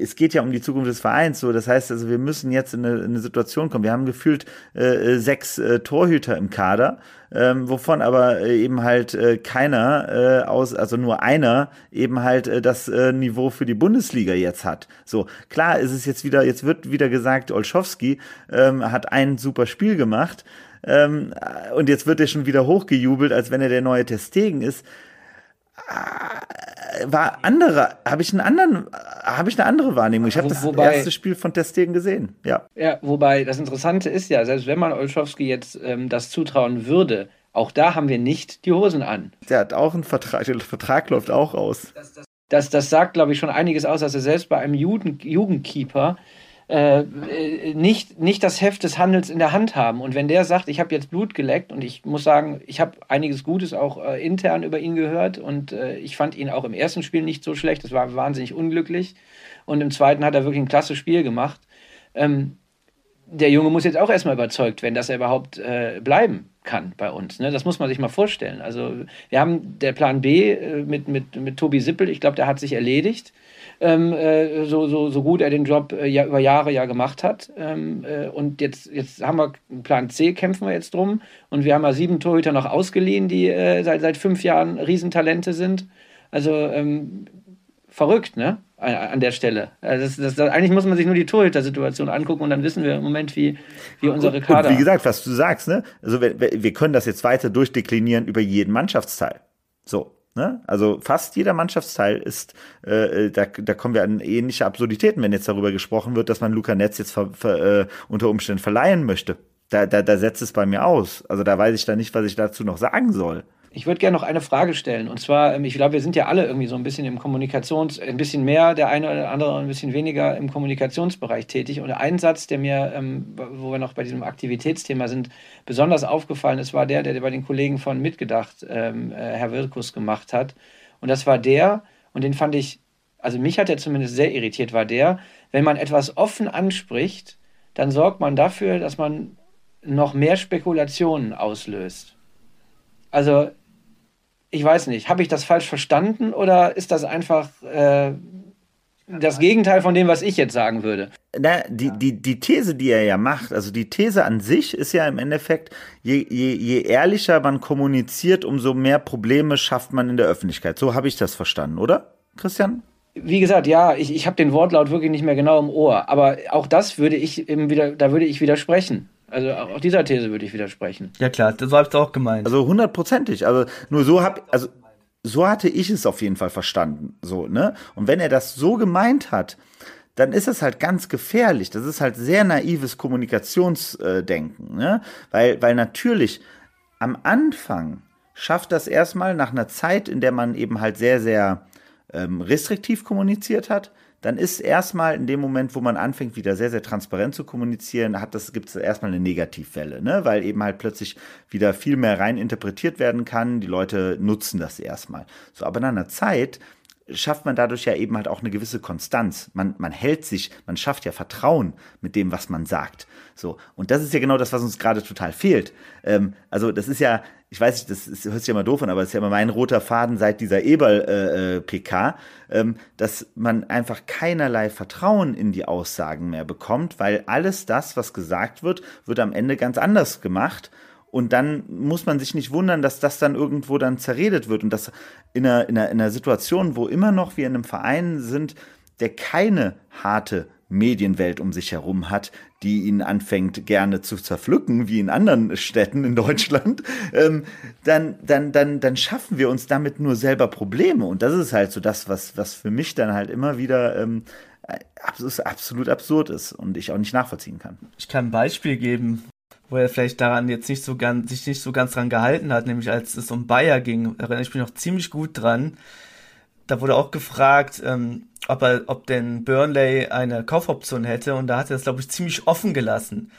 es geht ja um die Zukunft des Vereins so. Das heißt also, wir müssen jetzt in eine, in eine Situation kommen. Wir haben gefühlt äh, sechs äh, Torhüter im Kader, ähm, wovon aber äh, eben halt äh, keiner äh, aus, also nur einer eben halt äh, das äh, Niveau für die Bundesliga jetzt hat. So klar ist es jetzt wieder, jetzt wird wieder gesagt, Olschowski ähm, hat ein super Spiel gemacht. Ähm, und jetzt wird er schon wieder hochgejubelt, als wenn er der neue Testegen ist war andere, habe ich einen anderen, habe ich eine andere Wahrnehmung. Ich habe das wobei, erste Spiel von Testegen gesehen. Ja. Ja, wobei das Interessante ist ja, selbst wenn man Olschowski jetzt ähm, das zutrauen würde, auch da haben wir nicht die Hosen an. Der hat auch einen Vertrag, der Vertrag läuft auch aus. Das, das, das, das sagt, glaube ich, schon einiges aus, dass er selbst bei einem Juden, Jugendkeeper äh, äh, nicht, nicht das Heft des Handels in der Hand haben. Und wenn der sagt, ich habe jetzt Blut geleckt und ich muss sagen, ich habe einiges Gutes auch äh, intern über ihn gehört und äh, ich fand ihn auch im ersten Spiel nicht so schlecht, das war wahnsinnig unglücklich. Und im zweiten hat er wirklich ein klasse Spiel gemacht. Ähm, der Junge muss jetzt auch erstmal überzeugt werden, dass er überhaupt äh, bleiben kann bei uns. Ne? Das muss man sich mal vorstellen. Also wir haben der Plan B äh, mit, mit, mit Tobi Sippel, ich glaube, der hat sich erledigt ähm, äh, so, so, so gut er den Job äh, ja, über Jahre ja gemacht hat. Ähm, äh, und jetzt, jetzt haben wir Plan C, kämpfen wir jetzt drum. Und wir haben ja sieben Torhüter noch ausgeliehen, die äh, seit, seit fünf Jahren Riesentalente sind. Also ähm, verrückt, ne? An der Stelle. Also das, das, das, eigentlich muss man sich nur die Torhüter-Situation angucken und dann wissen wir im Moment, wie, wie unsere Kader. Und wie gesagt, was du sagst, ne? Also wir, wir können das jetzt weiter durchdeklinieren über jeden Mannschaftsteil. So, Ne? Also fast jeder Mannschaftsteil ist, äh, da, da kommen wir an ähnliche Absurditäten, wenn jetzt darüber gesprochen wird, dass man Luca Netz jetzt ver, ver, äh, unter Umständen verleihen möchte. Da, da, da setzt es bei mir aus. Also da weiß ich da nicht, was ich dazu noch sagen soll. Ich würde gerne noch eine Frage stellen. Und zwar, ähm, ich glaube, wir sind ja alle irgendwie so ein bisschen im Kommunikations-, ein bisschen mehr, der eine oder andere ein bisschen weniger im Kommunikationsbereich tätig. Und ein Satz, der mir, ähm, wo wir noch bei diesem Aktivitätsthema sind, besonders aufgefallen ist, war der, der bei den Kollegen von Mitgedacht, ähm, äh, Herr Wirkus, gemacht hat. Und das war der, und den fand ich, also mich hat er zumindest sehr irritiert, war der, wenn man etwas offen anspricht, dann sorgt man dafür, dass man noch mehr Spekulationen auslöst. Also ich weiß nicht, habe ich das falsch verstanden oder ist das einfach, äh, das Gegenteil von dem, was ich jetzt sagen würde. Na, die, die, die These, die er ja macht, also die These an sich ist ja im Endeffekt, je, je, je ehrlicher man kommuniziert, umso mehr Probleme schafft man in der Öffentlichkeit. So habe ich das verstanden, oder, Christian? Wie gesagt, ja, ich, ich habe den Wortlaut wirklich nicht mehr genau im Ohr, aber auch das würde ich eben wieder, da würde ich widersprechen. Also auch dieser These würde ich widersprechen. Ja klar, das habe ich auch gemeint. Also hundertprozentig. Also nur so habe also so hatte ich es auf jeden Fall verstanden. So, ne? Und wenn er das so gemeint hat, dann ist es halt ganz gefährlich. Das ist halt sehr naives Kommunikationsdenken, ne? Weil, weil natürlich am Anfang schafft das erstmal nach einer Zeit, in der man eben halt sehr, sehr ähm, restriktiv kommuniziert hat, dann ist erstmal in dem Moment, wo man anfängt, wieder sehr, sehr transparent zu kommunizieren, hat das, gibt es erstmal eine Negativwelle, ne? weil eben halt plötzlich wieder viel mehr rein interpretiert werden kann. Die Leute nutzen das erstmal. So, aber nach einer Zeit schafft man dadurch ja eben halt auch eine gewisse Konstanz. Man, man hält sich, man schafft ja Vertrauen mit dem, was man sagt. So. Und das ist ja genau das, was uns gerade total fehlt. Ähm, also, das ist ja, ich weiß nicht, das, ist, hört sich ja immer doof an, aber es ist ja immer mein roter Faden seit dieser Eberl-PK, äh, äh, ähm, dass man einfach keinerlei Vertrauen in die Aussagen mehr bekommt, weil alles das, was gesagt wird, wird am Ende ganz anders gemacht. Und dann muss man sich nicht wundern, dass das dann irgendwo dann zerredet wird und dass in einer, in einer, in einer Situation, wo immer noch wir in einem Verein sind, der keine harte Medienwelt um sich herum hat, die ihn anfängt gerne zu zerpflücken, wie in anderen Städten in Deutschland, *laughs* ähm, dann, dann, dann, dann schaffen wir uns damit nur selber Probleme. Und das ist halt so das, was, was für mich dann halt immer wieder ähm, absolut absurd ist und ich auch nicht nachvollziehen kann. Ich kann ein Beispiel geben, wo er vielleicht daran jetzt nicht so ganz, sich nicht so ganz dran gehalten hat, nämlich als es um Bayer ging, erinnere ich mich noch ziemlich gut dran. Da wurde auch gefragt, ähm, ob er, ob denn Burnley eine Kaufoption hätte und da hat er das, glaube ich, ziemlich offen gelassen.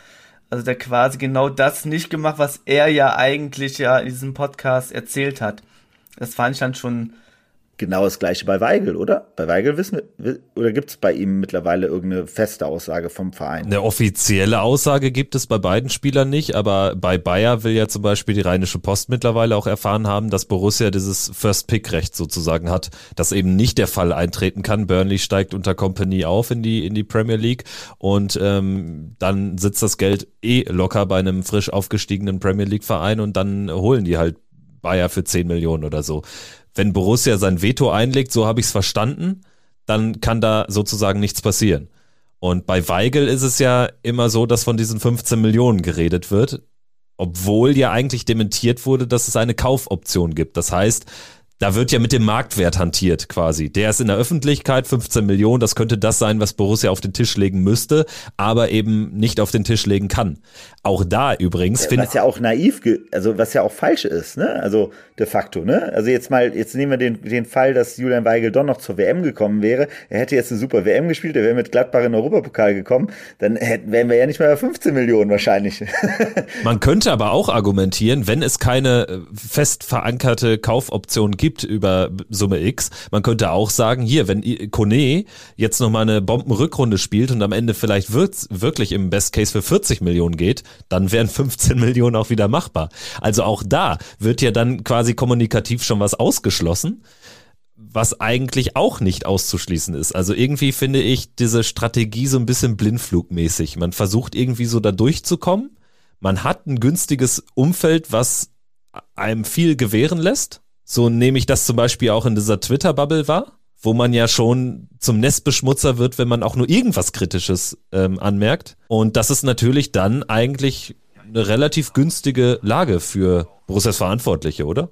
Also der quasi genau das nicht gemacht, was er ja eigentlich ja in diesem Podcast erzählt hat. Das fand ich dann schon Genau das gleiche bei Weigel, oder? Bei Weigel wissen wir, oder gibt es bei ihm mittlerweile irgendeine feste Aussage vom Verein? Eine offizielle Aussage gibt es bei beiden Spielern nicht, aber bei Bayer will ja zum Beispiel die Rheinische Post mittlerweile auch erfahren haben, dass Borussia dieses First-Pick-Recht sozusagen hat, das eben nicht der Fall eintreten kann. Burnley steigt unter Company auf in die, in die Premier League und ähm, dann sitzt das Geld eh locker bei einem frisch aufgestiegenen Premier League-Verein und dann holen die halt Bayer für 10 Millionen oder so wenn Borussia sein Veto einlegt, so habe ich es verstanden, dann kann da sozusagen nichts passieren. Und bei Weigel ist es ja immer so, dass von diesen 15 Millionen geredet wird, obwohl ja eigentlich dementiert wurde, dass es eine Kaufoption gibt. Das heißt, da wird ja mit dem Marktwert hantiert quasi. Der ist in der Öffentlichkeit 15 Millionen, das könnte das sein, was Borussia auf den Tisch legen müsste, aber eben nicht auf den Tisch legen kann. Auch da übrigens finde Was ja auch naiv, also was ja auch falsch ist, ne? Also de facto, ne? Also jetzt mal, jetzt nehmen wir den, den Fall, dass Julian Weigel doch noch zur WM gekommen wäre. Er hätte jetzt eine super WM gespielt, er wäre mit Gladbach in den Europapokal gekommen, dann hätten, wären wir ja nicht mehr bei 15 Millionen wahrscheinlich. Man könnte aber auch argumentieren, wenn es keine äh, fest verankerte Kaufoption gibt, gibt über Summe X. Man könnte auch sagen, hier, wenn Kone jetzt nochmal eine Bombenrückrunde spielt und am Ende vielleicht wirklich im Best Case für 40 Millionen geht, dann wären 15 *laughs* Millionen auch wieder machbar. Also auch da wird ja dann quasi kommunikativ schon was ausgeschlossen was eigentlich auch nicht auszuschließen ist. Also irgendwie finde ich diese Strategie so ein bisschen blindflugmäßig. Man versucht irgendwie so da durchzukommen. Man hat ein günstiges Umfeld, was einem viel gewähren lässt. So nehme ich das zum Beispiel auch in dieser Twitter-Bubble wahr, wo man ja schon zum Nestbeschmutzer wird, wenn man auch nur irgendwas Kritisches ähm, anmerkt. Und das ist natürlich dann eigentlich eine relativ günstige Lage für Borussias Verantwortliche, oder?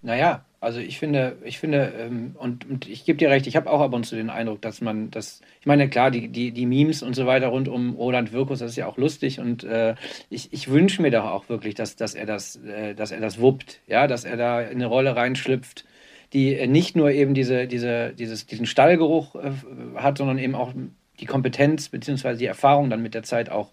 Naja, also ich finde, ich finde, ähm, und, und, ich gebe dir recht, ich habe auch ab und zu den Eindruck, dass man das, ich meine, klar, die, die, die Memes und so weiter rund um Roland Wirkus, das ist ja auch lustig und äh, ich, ich wünsche mir doch auch wirklich, dass, dass er das, äh, dass er das wuppt, ja, dass er da in eine Rolle reinschlüpft, die nicht nur eben diese, diese, dieses, diesen Stallgeruch äh, hat, sondern eben auch die Kompetenz bzw. die Erfahrung dann mit der Zeit auch,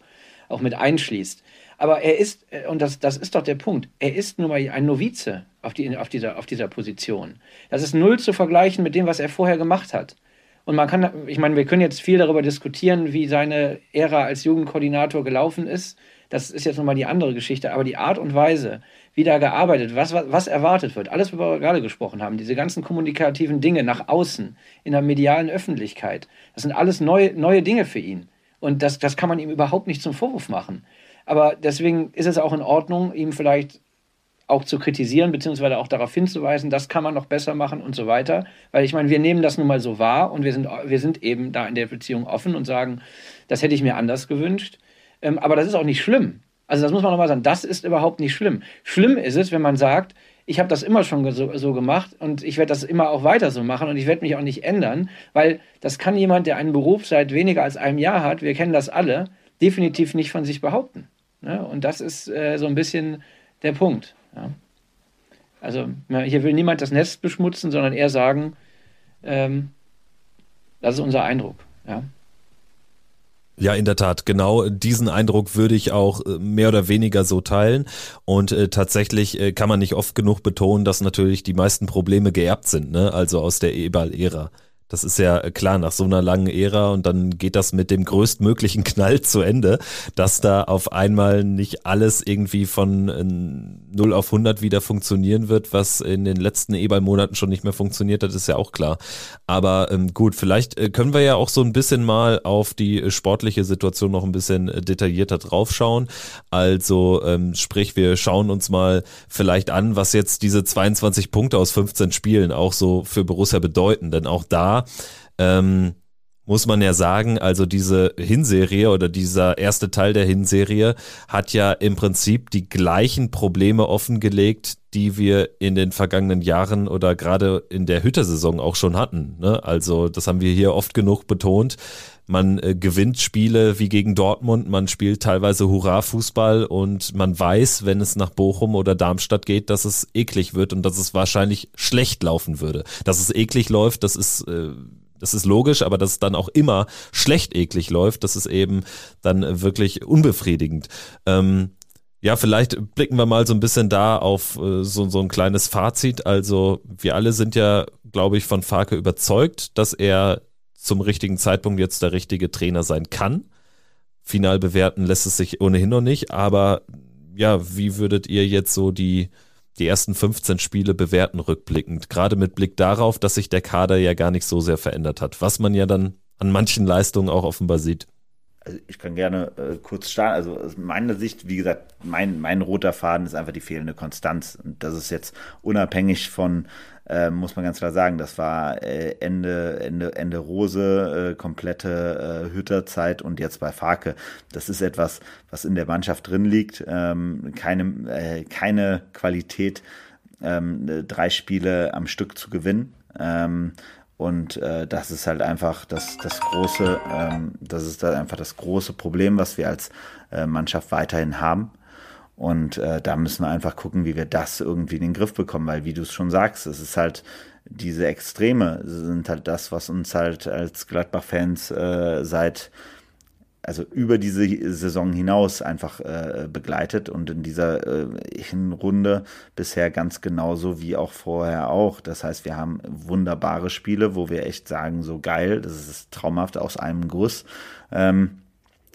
auch mit einschließt. Aber er ist, äh, und das, das ist doch der Punkt, er ist nun mal ein Novize auf, die, auf, dieser, auf dieser Position. Das ist null zu vergleichen mit dem, was er vorher gemacht hat. Und man kann, ich meine, wir können jetzt viel darüber diskutieren, wie seine Ära als Jugendkoordinator gelaufen ist. Das ist jetzt nochmal die andere Geschichte. Aber die Art und Weise, wie da gearbeitet, was, was, was erwartet wird. Alles, worüber wir gerade gesprochen haben, diese ganzen kommunikativen Dinge nach außen, in der medialen Öffentlichkeit, das sind alles neue, neue Dinge für ihn. Und das, das kann man ihm überhaupt nicht zum Vorwurf machen. Aber deswegen ist es auch in Ordnung, ihm vielleicht auch zu kritisieren, beziehungsweise auch darauf hinzuweisen, das kann man noch besser machen und so weiter. Weil ich meine, wir nehmen das nun mal so wahr und wir sind, wir sind eben da in der Beziehung offen und sagen, das hätte ich mir anders gewünscht. Ähm, aber das ist auch nicht schlimm. Also das muss man nochmal sagen, das ist überhaupt nicht schlimm. Schlimm ist es, wenn man sagt, ich habe das immer schon so, so gemacht und ich werde das immer auch weiter so machen und ich werde mich auch nicht ändern, weil das kann jemand, der einen Beruf seit weniger als einem Jahr hat, wir kennen das alle, definitiv nicht von sich behaupten. Ne? Und das ist äh, so ein bisschen der Punkt. Ja. Also hier will niemand das Netz beschmutzen, sondern eher sagen, ähm, das ist unser Eindruck. Ja. Ja, in der Tat. Genau diesen Eindruck würde ich auch äh, mehr oder weniger so teilen. Und äh, tatsächlich äh, kann man nicht oft genug betonen, dass natürlich die meisten Probleme geerbt sind, ne? also aus der Ebal-Ära. Das ist ja klar, nach so einer langen Ära und dann geht das mit dem größtmöglichen Knall zu Ende, dass da auf einmal nicht alles irgendwie von 0 äh, auf 100 wieder funktionieren wird, was in den letzten E-Ball-Monaten schon nicht mehr funktioniert hat, ist ja auch klar. Aber ähm, gut, vielleicht äh, können wir ja auch so ein bisschen mal auf die sportliche Situation noch ein bisschen äh, detaillierter draufschauen. Also ähm, sprich, wir schauen uns mal vielleicht an, was jetzt diese 22 Punkte aus 15 Spielen auch so für Borussia bedeuten, denn auch da ähm, muss man ja sagen, also diese Hinserie oder dieser erste Teil der Hinserie hat ja im Prinzip die gleichen Probleme offengelegt, die wir in den vergangenen Jahren oder gerade in der Hüttersaison auch schon hatten. Ne? Also das haben wir hier oft genug betont. Man äh, gewinnt Spiele wie gegen Dortmund, man spielt teilweise Hurra-Fußball und man weiß, wenn es nach Bochum oder Darmstadt geht, dass es eklig wird und dass es wahrscheinlich schlecht laufen würde. Dass es eklig läuft, das ist äh, das ist logisch, aber dass es dann auch immer schlecht eklig läuft, das ist eben dann wirklich unbefriedigend. Ähm, ja, vielleicht blicken wir mal so ein bisschen da auf äh, so, so ein kleines Fazit. Also wir alle sind ja, glaube ich, von Farke überzeugt, dass er zum richtigen Zeitpunkt jetzt der richtige Trainer sein kann. Final bewerten lässt es sich ohnehin noch nicht, aber ja, wie würdet ihr jetzt so die die ersten 15 Spiele bewerten rückblickend, gerade mit Blick darauf, dass sich der Kader ja gar nicht so sehr verändert hat, was man ja dann an manchen Leistungen auch offenbar sieht. Also ich kann gerne äh, kurz starten. Also aus meiner Sicht, wie gesagt, mein, mein roter Faden ist einfach die fehlende Konstanz. Und das ist jetzt unabhängig von äh, muss man ganz klar sagen. Das war äh, Ende, Ende, Ende Rose, äh, komplette äh, Hütterzeit und jetzt bei Farke. Das ist etwas, was in der Mannschaft drin liegt. Ähm, keine, äh, keine Qualität, ähm, drei Spiele am Stück zu gewinnen. Ähm, und äh, das ist halt einfach das, das große, ähm, das ist da einfach das große Problem, was wir als äh, Mannschaft weiterhin haben. Und äh, da müssen wir einfach gucken, wie wir das irgendwie in den Griff bekommen, weil wie du es schon sagst, es ist halt diese Extreme sind halt das, was uns halt als Gladbach-Fans äh, seit also über diese Saison hinaus einfach äh, begleitet und in dieser äh, Hinrunde bisher ganz genauso wie auch vorher auch. Das heißt, wir haben wunderbare Spiele, wo wir echt sagen, so geil, das ist traumhaft aus einem Guss. Ähm,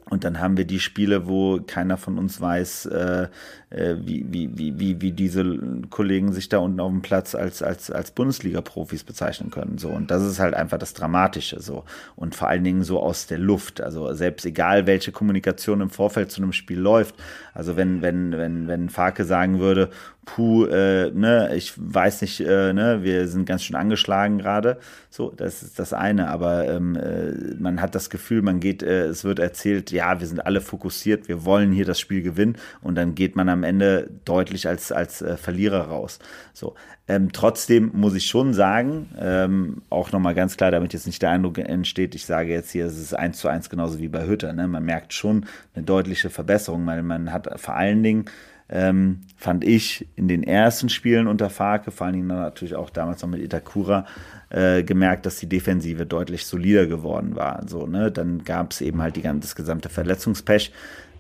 und dann haben wir die Spiele, wo keiner von uns weiß, äh, äh, wie, wie, wie, wie, diese Kollegen sich da unten auf dem Platz als, als, als Bundesliga-Profis bezeichnen können. So. Und das ist halt einfach das Dramatische. So. Und vor allen Dingen so aus der Luft. Also selbst egal, welche Kommunikation im Vorfeld zu einem Spiel läuft. Also wenn, wenn, wenn, wenn Farke sagen würde, puh, äh, ne, ich weiß nicht, äh, ne, wir sind ganz schön angeschlagen gerade. So, das ist das eine. Aber ähm, äh, man hat das Gefühl, man geht, äh, es wird erzählt, ja, wir sind alle fokussiert, wir wollen hier das Spiel gewinnen und dann geht man am Ende deutlich als, als äh, Verlierer raus. So. Ähm, trotzdem muss ich schon sagen, ähm, auch nochmal ganz klar, damit jetzt nicht der Eindruck entsteht, ich sage jetzt hier, es ist eins zu eins genauso wie bei Hütter. Ne? Man merkt schon eine deutliche Verbesserung, weil man hat vor allen Dingen ähm, fand ich in den ersten Spielen unter Farke, vor allen Dingen natürlich auch damals noch mit Itakura, äh, gemerkt, dass die Defensive deutlich solider geworden war. So, ne? Dann gab es eben halt die, das gesamte Verletzungspech.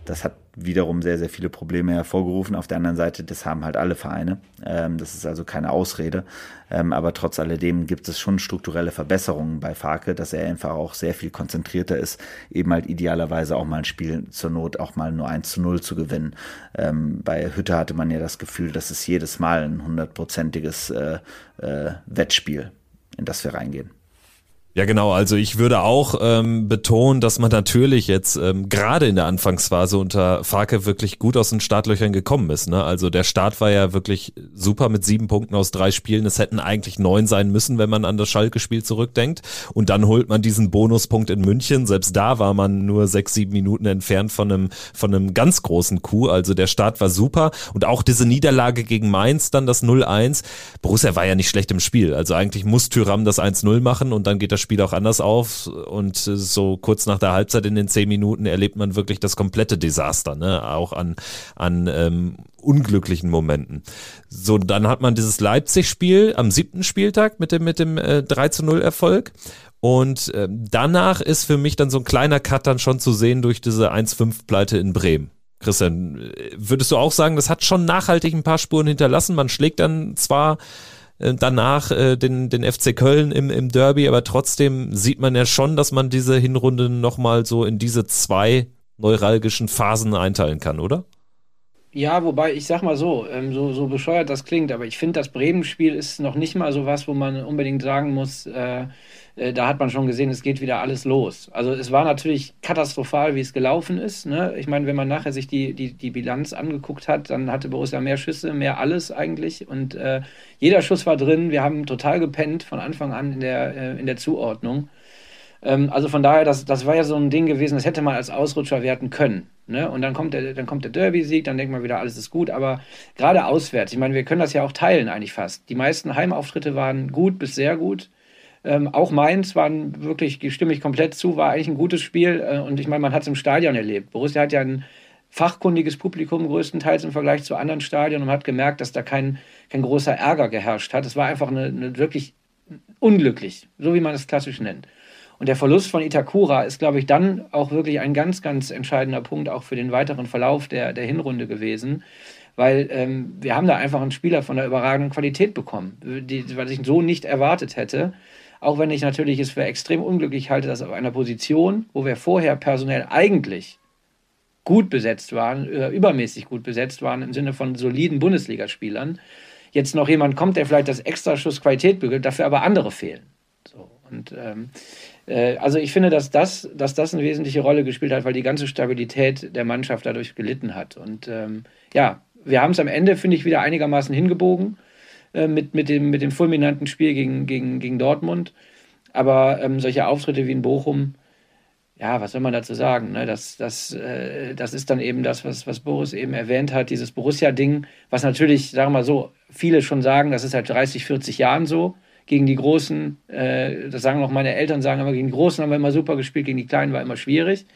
Das hat wiederum sehr, sehr viele Probleme hervorgerufen. Auf der anderen Seite, das haben halt alle Vereine. Ähm, das ist also keine Ausrede. Ähm, aber trotz alledem gibt es schon strukturelle Verbesserungen bei Farke, dass er einfach auch sehr viel konzentrierter ist, eben halt idealerweise auch mal ein Spiel zur Not auch mal nur 1 zu 0 zu gewinnen. Ähm, bei Hütte hatte man ja das Gefühl, dass es jedes Mal ein hundertprozentiges äh, äh, Wettspiel, in das wir reingehen. Ja, genau. Also ich würde auch ähm, betonen, dass man natürlich jetzt ähm, gerade in der Anfangsphase unter Farke wirklich gut aus den Startlöchern gekommen ist. Ne? Also der Start war ja wirklich super mit sieben Punkten aus drei Spielen. Es hätten eigentlich neun sein müssen, wenn man an das Schalke-Spiel zurückdenkt. Und dann holt man diesen Bonuspunkt in München. Selbst da war man nur sechs, sieben Minuten entfernt von einem, von einem ganz großen Coup. Also der Start war super. Und auch diese Niederlage gegen Mainz, dann das 0-1. Borussia war ja nicht schlecht im Spiel. Also eigentlich muss Tyram das 1-0 machen und dann geht das Spiel auch anders auf und so kurz nach der Halbzeit in den zehn Minuten erlebt man wirklich das komplette Desaster, ne? auch an, an ähm, unglücklichen Momenten. So, dann hat man dieses Leipzig-Spiel am siebten Spieltag mit dem, mit dem äh, 3 zu 0 Erfolg. Und äh, danach ist für mich dann so ein kleiner Cut dann schon zu sehen durch diese 1-5-Pleite in Bremen. Christian, würdest du auch sagen, das hat schon nachhaltig ein paar Spuren hinterlassen? Man schlägt dann zwar äh, danach äh, den, den FC Köln im, im Derby, aber trotzdem sieht man ja schon, dass man diese Hinrunde nochmal so in diese zwei neuralgischen Phasen einteilen kann, oder? Ja, wobei ich sag mal so, ähm, so, so bescheuert das klingt, aber ich finde, das Bremen-Spiel ist noch nicht mal so was, wo man unbedingt sagen muss, äh, äh, da hat man schon gesehen, es geht wieder alles los. Also es war natürlich katastrophal, wie es gelaufen ist. Ne? Ich meine, wenn man nachher sich die, die, die Bilanz angeguckt hat, dann hatte Borussia mehr Schüsse, mehr alles eigentlich. Und äh, jeder Schuss war drin. Wir haben total gepennt von Anfang an in der, äh, in der Zuordnung. Ähm, also von daher, das, das war ja so ein Ding gewesen, das hätte man als Ausrutscher werten können. Ne? Und dann kommt der, dann kommt der Derby-Sieg, dann denkt man wieder, alles ist gut. Aber gerade auswärts, ich meine, wir können das ja auch teilen eigentlich fast. Die meisten Heimauftritte waren gut bis sehr gut. Ähm, auch Mainz waren wirklich, stimme ich komplett zu, war eigentlich ein gutes Spiel. Äh, und ich meine, man hat es im Stadion erlebt. Borussia hat ja ein fachkundiges Publikum größtenteils im Vergleich zu anderen Stadien und hat gemerkt, dass da kein, kein großer Ärger geherrscht hat. Es war einfach eine, eine wirklich unglücklich, so wie man es klassisch nennt. Und der Verlust von Itakura ist, glaube ich, dann auch wirklich ein ganz, ganz entscheidender Punkt auch für den weiteren Verlauf der, der Hinrunde gewesen. Weil ähm, wir haben da einfach einen Spieler von der überragenden Qualität bekommen, die, was ich so nicht erwartet hätte. Auch wenn ich natürlich es für extrem unglücklich halte, dass auf einer Position, wo wir vorher personell eigentlich gut besetzt waren, äh, übermäßig gut besetzt waren, im Sinne von soliden Bundesligaspielern, jetzt noch jemand kommt, der vielleicht das extra Schuss Qualität bügelt, dafür aber andere fehlen. So, und ähm, äh, also ich finde, dass das, dass das eine wesentliche Rolle gespielt hat, weil die ganze Stabilität der Mannschaft dadurch gelitten hat. Und ähm, ja, wir haben es am Ende, finde ich, wieder einigermaßen hingebogen. Äh, mit, mit, dem, mit dem fulminanten Spiel gegen, gegen, gegen Dortmund. Aber ähm, solche Auftritte wie in Bochum, ja, was soll man dazu sagen? Ne? Das, das, äh, das ist dann eben das, was, was Boris eben erwähnt hat, dieses Borussia-Ding, was natürlich, sagen wir mal so, viele schon sagen, das ist seit 30, 40 Jahren so gegen die Großen, äh, das sagen auch meine Eltern, sagen aber gegen die Großen haben wir immer super gespielt, gegen die Kleinen war immer schwierig.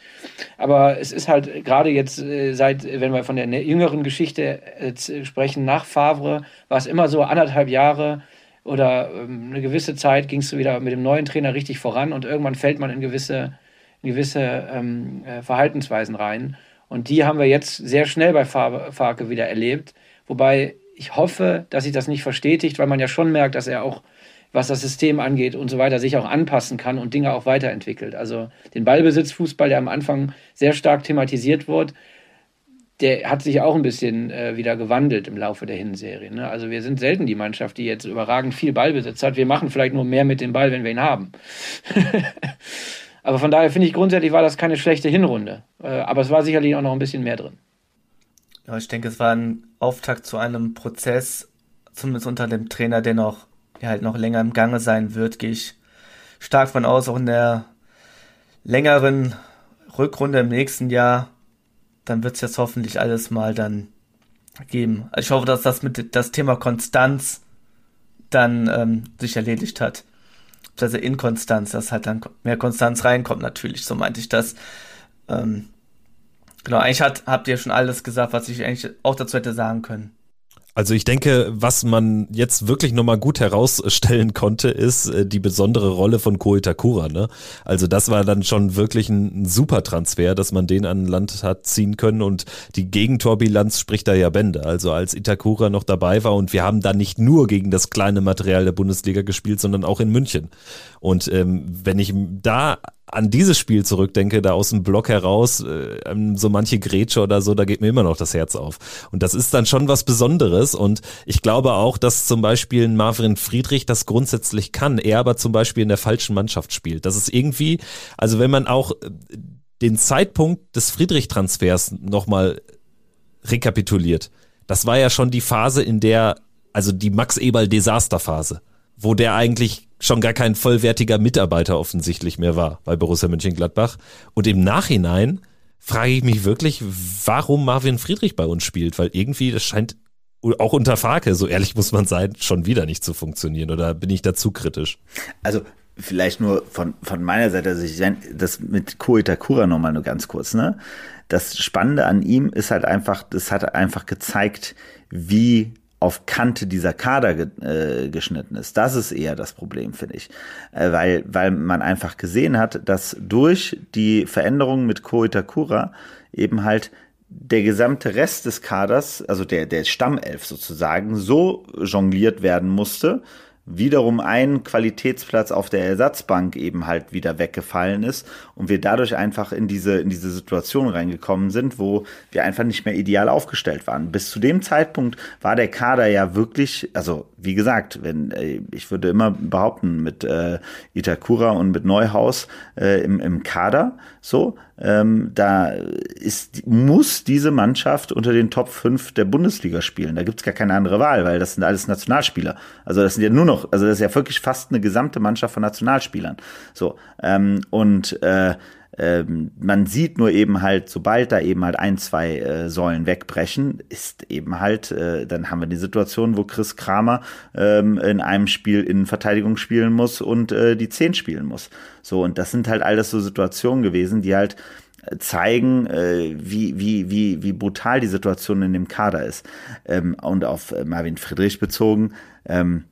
Aber es ist halt gerade jetzt äh, seit, wenn wir von der jüngeren Geschichte äh, sprechen, nach Favre, war es immer so anderthalb Jahre oder ähm, eine gewisse Zeit ging es wieder mit dem neuen Trainer richtig voran und irgendwann fällt man in gewisse, in gewisse ähm, äh, Verhaltensweisen rein. Und die haben wir jetzt sehr schnell bei Farke wieder erlebt. Wobei ich hoffe, dass sich das nicht verstetigt, weil man ja schon merkt, dass er auch was das System angeht und so weiter, sich auch anpassen kann und Dinge auch weiterentwickelt. Also den Ballbesitzfußball, der am Anfang sehr stark thematisiert wurde, der hat sich auch ein bisschen äh, wieder gewandelt im Laufe der Hinserie. Ne? Also wir sind selten die Mannschaft, die jetzt überragend viel Ballbesitz hat. Wir machen vielleicht nur mehr mit dem Ball, wenn wir ihn haben. *laughs* aber von daher finde ich grundsätzlich war das keine schlechte Hinrunde. Äh, aber es war sicherlich auch noch ein bisschen mehr drin. Ja, ich denke, es war ein Auftakt zu einem Prozess, zumindest unter dem Trainer, der noch der halt noch länger im Gange sein wird, gehe ich stark von aus, auch in der längeren Rückrunde im nächsten Jahr, dann wird es jetzt hoffentlich alles mal dann geben. Also ich hoffe, dass das mit das Thema Konstanz dann ähm, sich erledigt hat. Also Inkonstanz, dass halt dann mehr Konstanz reinkommt natürlich, so meinte ich das. Ähm, genau, eigentlich hat, habt ihr schon alles gesagt, was ich eigentlich auch dazu hätte sagen können. Also ich denke, was man jetzt wirklich nochmal gut herausstellen *laughs* konnte, ist äh, die besondere Rolle von Ko Itakura. Ne? Also das war dann schon wirklich ein, super Transfer, dass man den an Land hat ziehen können und die Gegentorbilanz spricht da ja Bände. Also als Itakura noch dabei war und wir haben da nicht nur gegen das kleine Material der Bundesliga gespielt, sondern auch in München. Und ähm, wenn ich da an dieses Spiel zurückdenke, da aus dem Block heraus, äh, so manche Grätsche oder so, da geht mir immer noch das Herz auf. Und das ist dann schon was Besonderes. Und ich glaube auch, dass zum Beispiel ein Marvin Friedrich das grundsätzlich kann, er aber zum Beispiel in der falschen Mannschaft spielt. Das ist irgendwie, also wenn man auch äh, den Zeitpunkt des Friedrich-Transfers nochmal rekapituliert, das war ja schon die Phase, in der, also die Max Eberl-Desasterphase, wo der eigentlich schon gar kein vollwertiger Mitarbeiter offensichtlich mehr war bei Borussia Mönchengladbach. Und im Nachhinein frage ich mich wirklich, warum Marvin Friedrich bei uns spielt, weil irgendwie das scheint auch unter Farke, so ehrlich muss man sein, schon wieder nicht zu funktionieren. Oder bin ich da zu kritisch? Also vielleicht nur von, von meiner Seite, also ich das mit Koitakura nochmal nur ganz kurz, ne? Das Spannende an ihm ist halt einfach, das hat einfach gezeigt, wie auf Kante dieser Kader ge, äh, geschnitten ist. Das ist eher das Problem, finde ich. Äh, weil, weil man einfach gesehen hat, dass durch die Veränderungen mit Ko Itakura eben halt der gesamte Rest des Kaders, also der, der Stammelf sozusagen, so jongliert werden musste, wiederum ein Qualitätsplatz auf der Ersatzbank eben halt wieder weggefallen ist und wir dadurch einfach in diese, in diese Situation reingekommen sind, wo wir einfach nicht mehr ideal aufgestellt waren. Bis zu dem Zeitpunkt war der Kader ja wirklich, also wie gesagt, wenn äh, ich würde immer behaupten, mit äh, Itakura und mit Neuhaus äh, im, im Kader so, ähm, da ist, muss diese Mannschaft unter den Top 5 der Bundesliga spielen. Da gibt es gar keine andere Wahl, weil das sind alles Nationalspieler. Also das sind ja nur noch, also das ist ja wirklich fast eine gesamte Mannschaft von Nationalspielern. So, ähm, und äh, ähm, man sieht nur eben halt, sobald da eben halt ein, zwei äh, Säulen wegbrechen, ist eben halt, äh, dann haben wir die Situation, wo Chris Kramer ähm, in einem Spiel in Verteidigung spielen muss und äh, die Zehn spielen muss. So, und das sind halt alles so Situationen gewesen, die halt äh, zeigen, äh, wie, wie, wie, wie brutal die Situation in dem Kader ist. Ähm, und auf äh, Marvin Friedrich bezogen, ähm,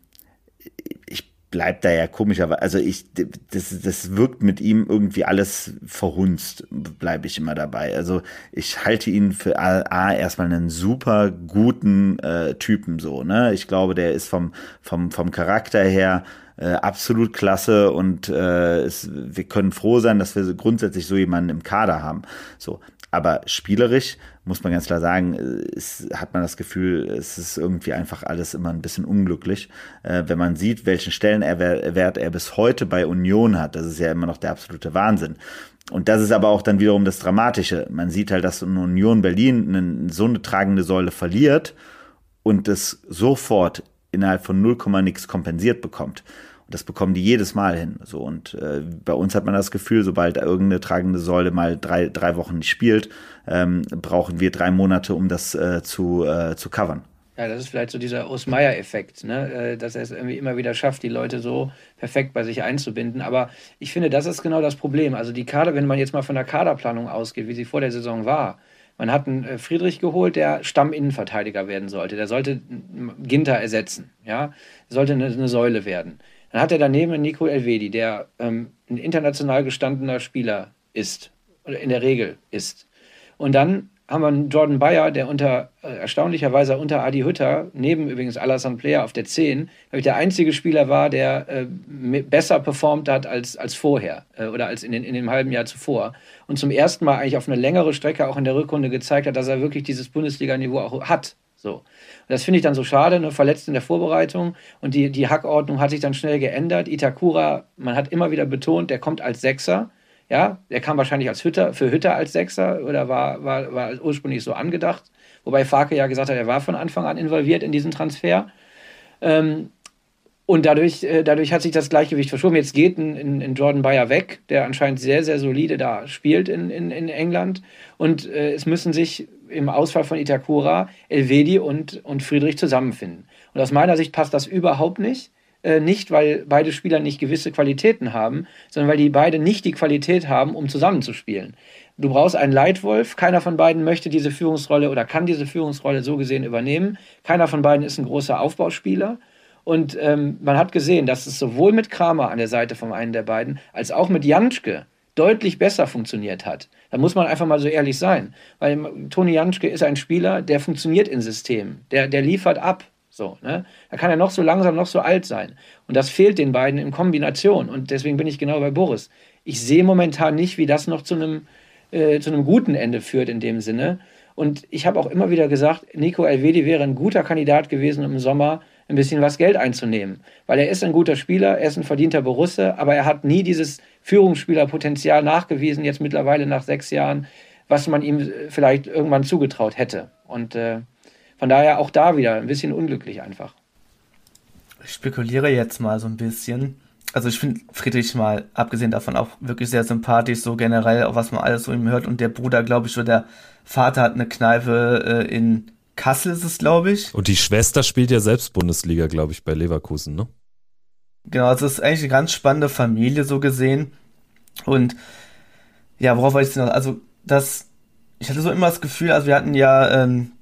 ich bleibt da ja komischerweise, also ich, das, das wirkt mit ihm irgendwie alles verhunzt, bleibe ich immer dabei. Also ich halte ihn für A, A erstmal einen super guten äh, Typen so, ne? Ich glaube, der ist vom, vom, vom Charakter her äh, absolut klasse und äh, es, wir können froh sein, dass wir grundsätzlich so jemanden im Kader haben. So, aber spielerisch muss man ganz klar sagen, ist, hat man das Gefühl, es ist irgendwie einfach alles immer ein bisschen unglücklich. Äh, wenn man sieht, welchen Stellenwert er bis heute bei Union hat, das ist ja immer noch der absolute Wahnsinn. Und das ist aber auch dann wiederum das Dramatische. Man sieht halt, dass Union Berlin eine, so eine tragende Säule verliert und es sofort innerhalb von 0, nix kompensiert bekommt. Das bekommen die jedes Mal hin. So und äh, bei uns hat man das Gefühl, sobald irgendeine tragende Säule mal drei, drei Wochen nicht spielt, ähm, brauchen wir drei Monate, um das äh, zu, äh, zu covern. Ja, das ist vielleicht so dieser Osmeier-Effekt, ne? Äh, dass er es irgendwie immer wieder schafft, die Leute so perfekt bei sich einzubinden. Aber ich finde, das ist genau das Problem. Also die Kader, wenn man jetzt mal von der Kaderplanung ausgeht, wie sie vor der Saison war, man hat einen äh, Friedrich geholt, der Stamminnenverteidiger werden sollte. Der sollte Ginter ersetzen, ja, sollte eine, eine Säule werden. Dann hat er daneben Nico Elvedi, der ähm, ein international gestandener Spieler ist, oder in der Regel ist. Und dann haben wir einen Jordan Bayer, der unter äh, erstaunlicherweise unter Adi Hütter, neben übrigens Alassane Player auf der 10, ich, der einzige Spieler war, der äh, besser performt hat als, als vorher äh, oder als in, den, in dem halben Jahr zuvor. Und zum ersten Mal eigentlich auf eine längere Strecke auch in der Rückrunde gezeigt hat, dass er wirklich dieses Bundesliga-Niveau auch hat. So. Das finde ich dann so schade, ne? verletzt in der Vorbereitung und die, die Hackordnung hat sich dann schnell geändert. Itakura, man hat immer wieder betont, der kommt als Sechser. Ja, der kam wahrscheinlich als Hütter, für Hütter als Sechser oder war, war, war ursprünglich so angedacht. Wobei Farke ja gesagt hat, er war von Anfang an involviert in diesen Transfer. Ähm, und dadurch, äh, dadurch hat sich das Gleichgewicht verschoben. Jetzt geht ein, ein, Jordan Bayer weg, der anscheinend sehr, sehr solide da spielt in, in, in England. Und äh, es müssen sich im Ausfall von Itakura Elvedi und, und Friedrich zusammenfinden. Und aus meiner Sicht passt das überhaupt nicht. äh, nicht, weil beide Spieler nicht gewisse Qualitäten haben, sondern weil die beide nicht die Qualität haben, um zusammenzuspielen. Du brauchst einen Leitwolf. Keiner von beiden möchte diese Führungsrolle oder kann diese Führungsrolle so gesehen übernehmen. Keiner von beiden ist ein großer Aufbauspieler. Und ähm, man hat gesehen, dass es sowohl mit Kramer an der Seite von einem der beiden als auch mit Janschke deutlich besser funktioniert hat. Da muss man einfach mal so ehrlich sein. Weil Toni Janschke ist ein Spieler, der funktioniert in Systemen. Der, der liefert ab. So, ne? Da kann er noch so langsam, noch so alt sein. Und das fehlt den beiden in Kombination. Und deswegen bin ich genau bei Boris. Ich sehe momentan nicht, wie das noch zu einem, äh, zu einem guten Ende führt in dem Sinne. Und ich habe auch immer wieder gesagt, Nico Elvedi wäre ein guter Kandidat gewesen, im Sommer ein bisschen was Geld einzunehmen. Weil er ist ein guter Spieler, er ist ein verdienter Borusse, aber er hat nie dieses Führungsspielerpotenzial nachgewiesen, jetzt mittlerweile nach sechs Jahren, was man ihm vielleicht irgendwann zugetraut hätte. Und äh, von daher auch da wieder ein bisschen unglücklich einfach. Ich spekuliere jetzt mal so ein bisschen. Also ich finde Friedrich mal, abgesehen davon, auch wirklich sehr sympathisch, so generell, auch was man alles so ihm hört. Und der Bruder, glaube ich, oder der Vater hat eine Kneipe äh, in Kassel, ist es, glaube ich. Und die Schwester spielt ja selbst Bundesliga, glaube ich, bei Leverkusen, ne? Genau, also es ist eigentlich eine ganz spannende Familie, so gesehen. Und ja, worauf wollte ich noch? Also, das, ich hatte so immer das Gefühl, also wir hatten ja ähm,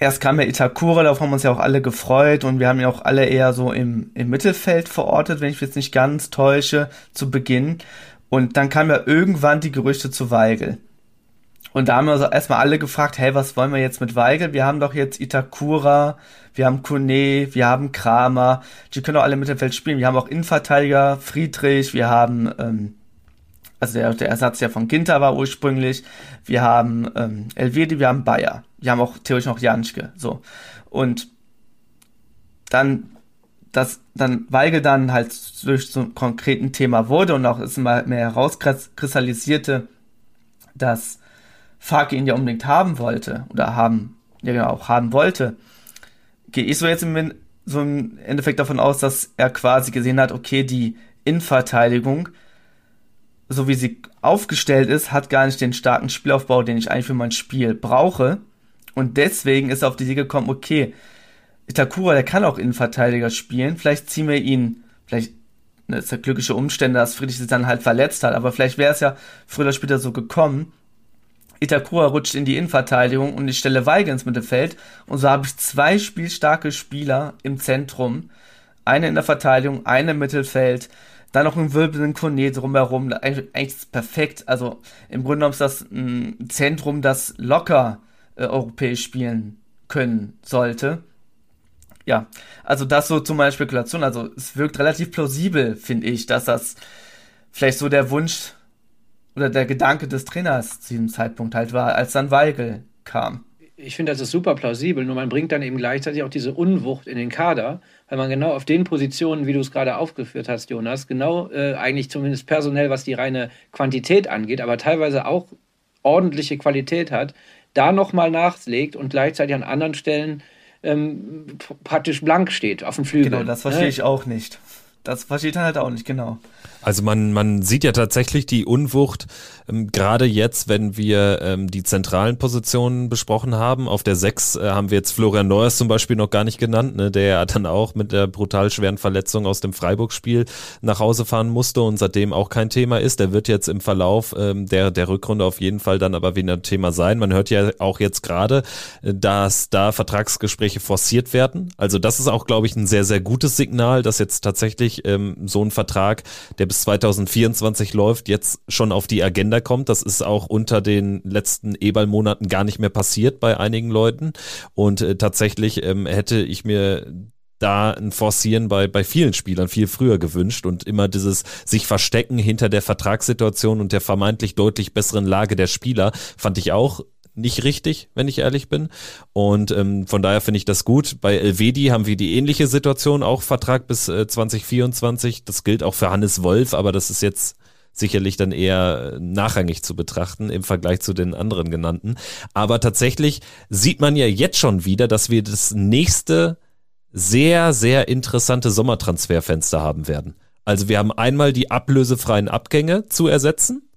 erst kam ja Itakura, darauf haben wir uns ja auch alle gefreut und wir haben ja auch alle eher so im, im Mittelfeld verortet, wenn ich mich jetzt nicht ganz täusche, zu Beginn. Und dann kamen ja irgendwann die Gerüchte zu Weigel. Und da haben wir uns erstmal alle gefragt, hey, was wollen wir jetzt mit Weigel? Wir haben doch jetzt Itakura, wir haben Kone, wir haben Kramer, die können doch alle Mittelfeld spielen. Wir haben auch Innenverteidiger, Friedrich, wir haben ähm, also der, der Ersatz ja von Ginter war ursprünglich. Wir haben ähm, Elvedi, wir haben Bayer. Wir haben auch theoretisch noch Janschke. So. Und dann, dass dann Weigel dann halt durch so ein konkreten Thema wurde und auch es mal mehr herauskristallisierte, dass Farke ihn ja unbedingt haben wollte oder haben, ja genau, auch haben wollte, gehe ich so jetzt im, so im Endeffekt davon aus, dass er quasi gesehen hat, okay, die Innenverteidigung so wie sie aufgestellt ist, hat gar nicht den starken Spielaufbau, den ich eigentlich für mein Spiel brauche. Und deswegen ist er auf die Idee gekommen, okay, Itakura, der kann auch Innenverteidiger spielen. Vielleicht ziehen wir ihn, vielleicht ne, ist ja glückliche Umstände, dass Friedrich sich dann halt verletzt hat, aber vielleicht wäre es ja früher oder später so gekommen. Itakura rutscht in die Innenverteidigung und ich stelle Weigel ins Mittelfeld und so habe ich zwei spielstarke Spieler im Zentrum. Eine in der Verteidigung, eine im Mittelfeld dann noch ein wirbelnden Kone drumherum. Eigentlich, ist perfekt. Also im Grunde genommen ist das ein Zentrum, das locker äh, europäisch spielen können sollte. Ja, also das so zu meiner Spekulation. Also es wirkt relativ plausibel, finde ich, dass das vielleicht so der Wunsch oder der Gedanke des Trainers zu diesem Zeitpunkt halt war, als dann Weigel kam ich finde, das ist super plausibel, nur man bringt dann eben gleichzeitig auch diese Unwucht in den Kader, weil man genau auf den Positionen, wie du es gerade aufgeführt hast, Jonas, genau äh, eigentlich zumindest personell, was die reine Quantität angeht, aber teilweise auch ordentliche Qualität hat, da nochmal nachlegt und gleichzeitig an anderen Stellen ähm, praktisch blank steht auf dem Flügel. Genau, das verstehe ne? ich auch nicht. Das versteht er halt auch nicht, genau. Also man, man sieht ja tatsächlich die Unwucht, ähm, gerade jetzt, wenn wir ähm, die zentralen Positionen besprochen haben. Auf der 6 äh, haben wir jetzt Florian Neuers zum Beispiel noch gar nicht genannt, ne, der ja dann auch mit der brutal schweren Verletzung aus dem Freiburg-Spiel nach Hause fahren musste und seitdem auch kein Thema ist. Der wird jetzt im Verlauf ähm, der, der Rückrunde auf jeden Fall dann aber wieder ein Thema sein. Man hört ja auch jetzt gerade, äh, dass da Vertragsgespräche forciert werden. Also das ist auch, glaube ich, ein sehr, sehr gutes Signal, dass jetzt tatsächlich ähm, so ein Vertrag, der bis 2024 läuft, jetzt schon auf die Agenda kommt. Das ist auch unter den letzten E-Ball-Monaten gar nicht mehr passiert bei einigen Leuten. Und äh, tatsächlich ähm, hätte ich mir da ein Forcieren bei, bei vielen Spielern viel früher gewünscht und immer dieses sich verstecken hinter der Vertragssituation und der vermeintlich deutlich besseren Lage der Spieler fand ich auch nicht richtig, wenn ich ehrlich bin. Und ähm, von daher finde ich das gut. Bei Elvedi haben wir die ähnliche Situation, auch Vertrag bis äh, 2024. Das gilt auch für Hannes Wolf, aber das ist jetzt sicherlich dann eher äh, nachrangig zu betrachten im Vergleich zu den anderen genannten. Aber tatsächlich sieht man ja jetzt schon wieder, dass wir das nächste sehr, sehr interessante Sommertransferfenster haben werden. Also wir haben einmal die ablösefreien Abgänge zu ersetzen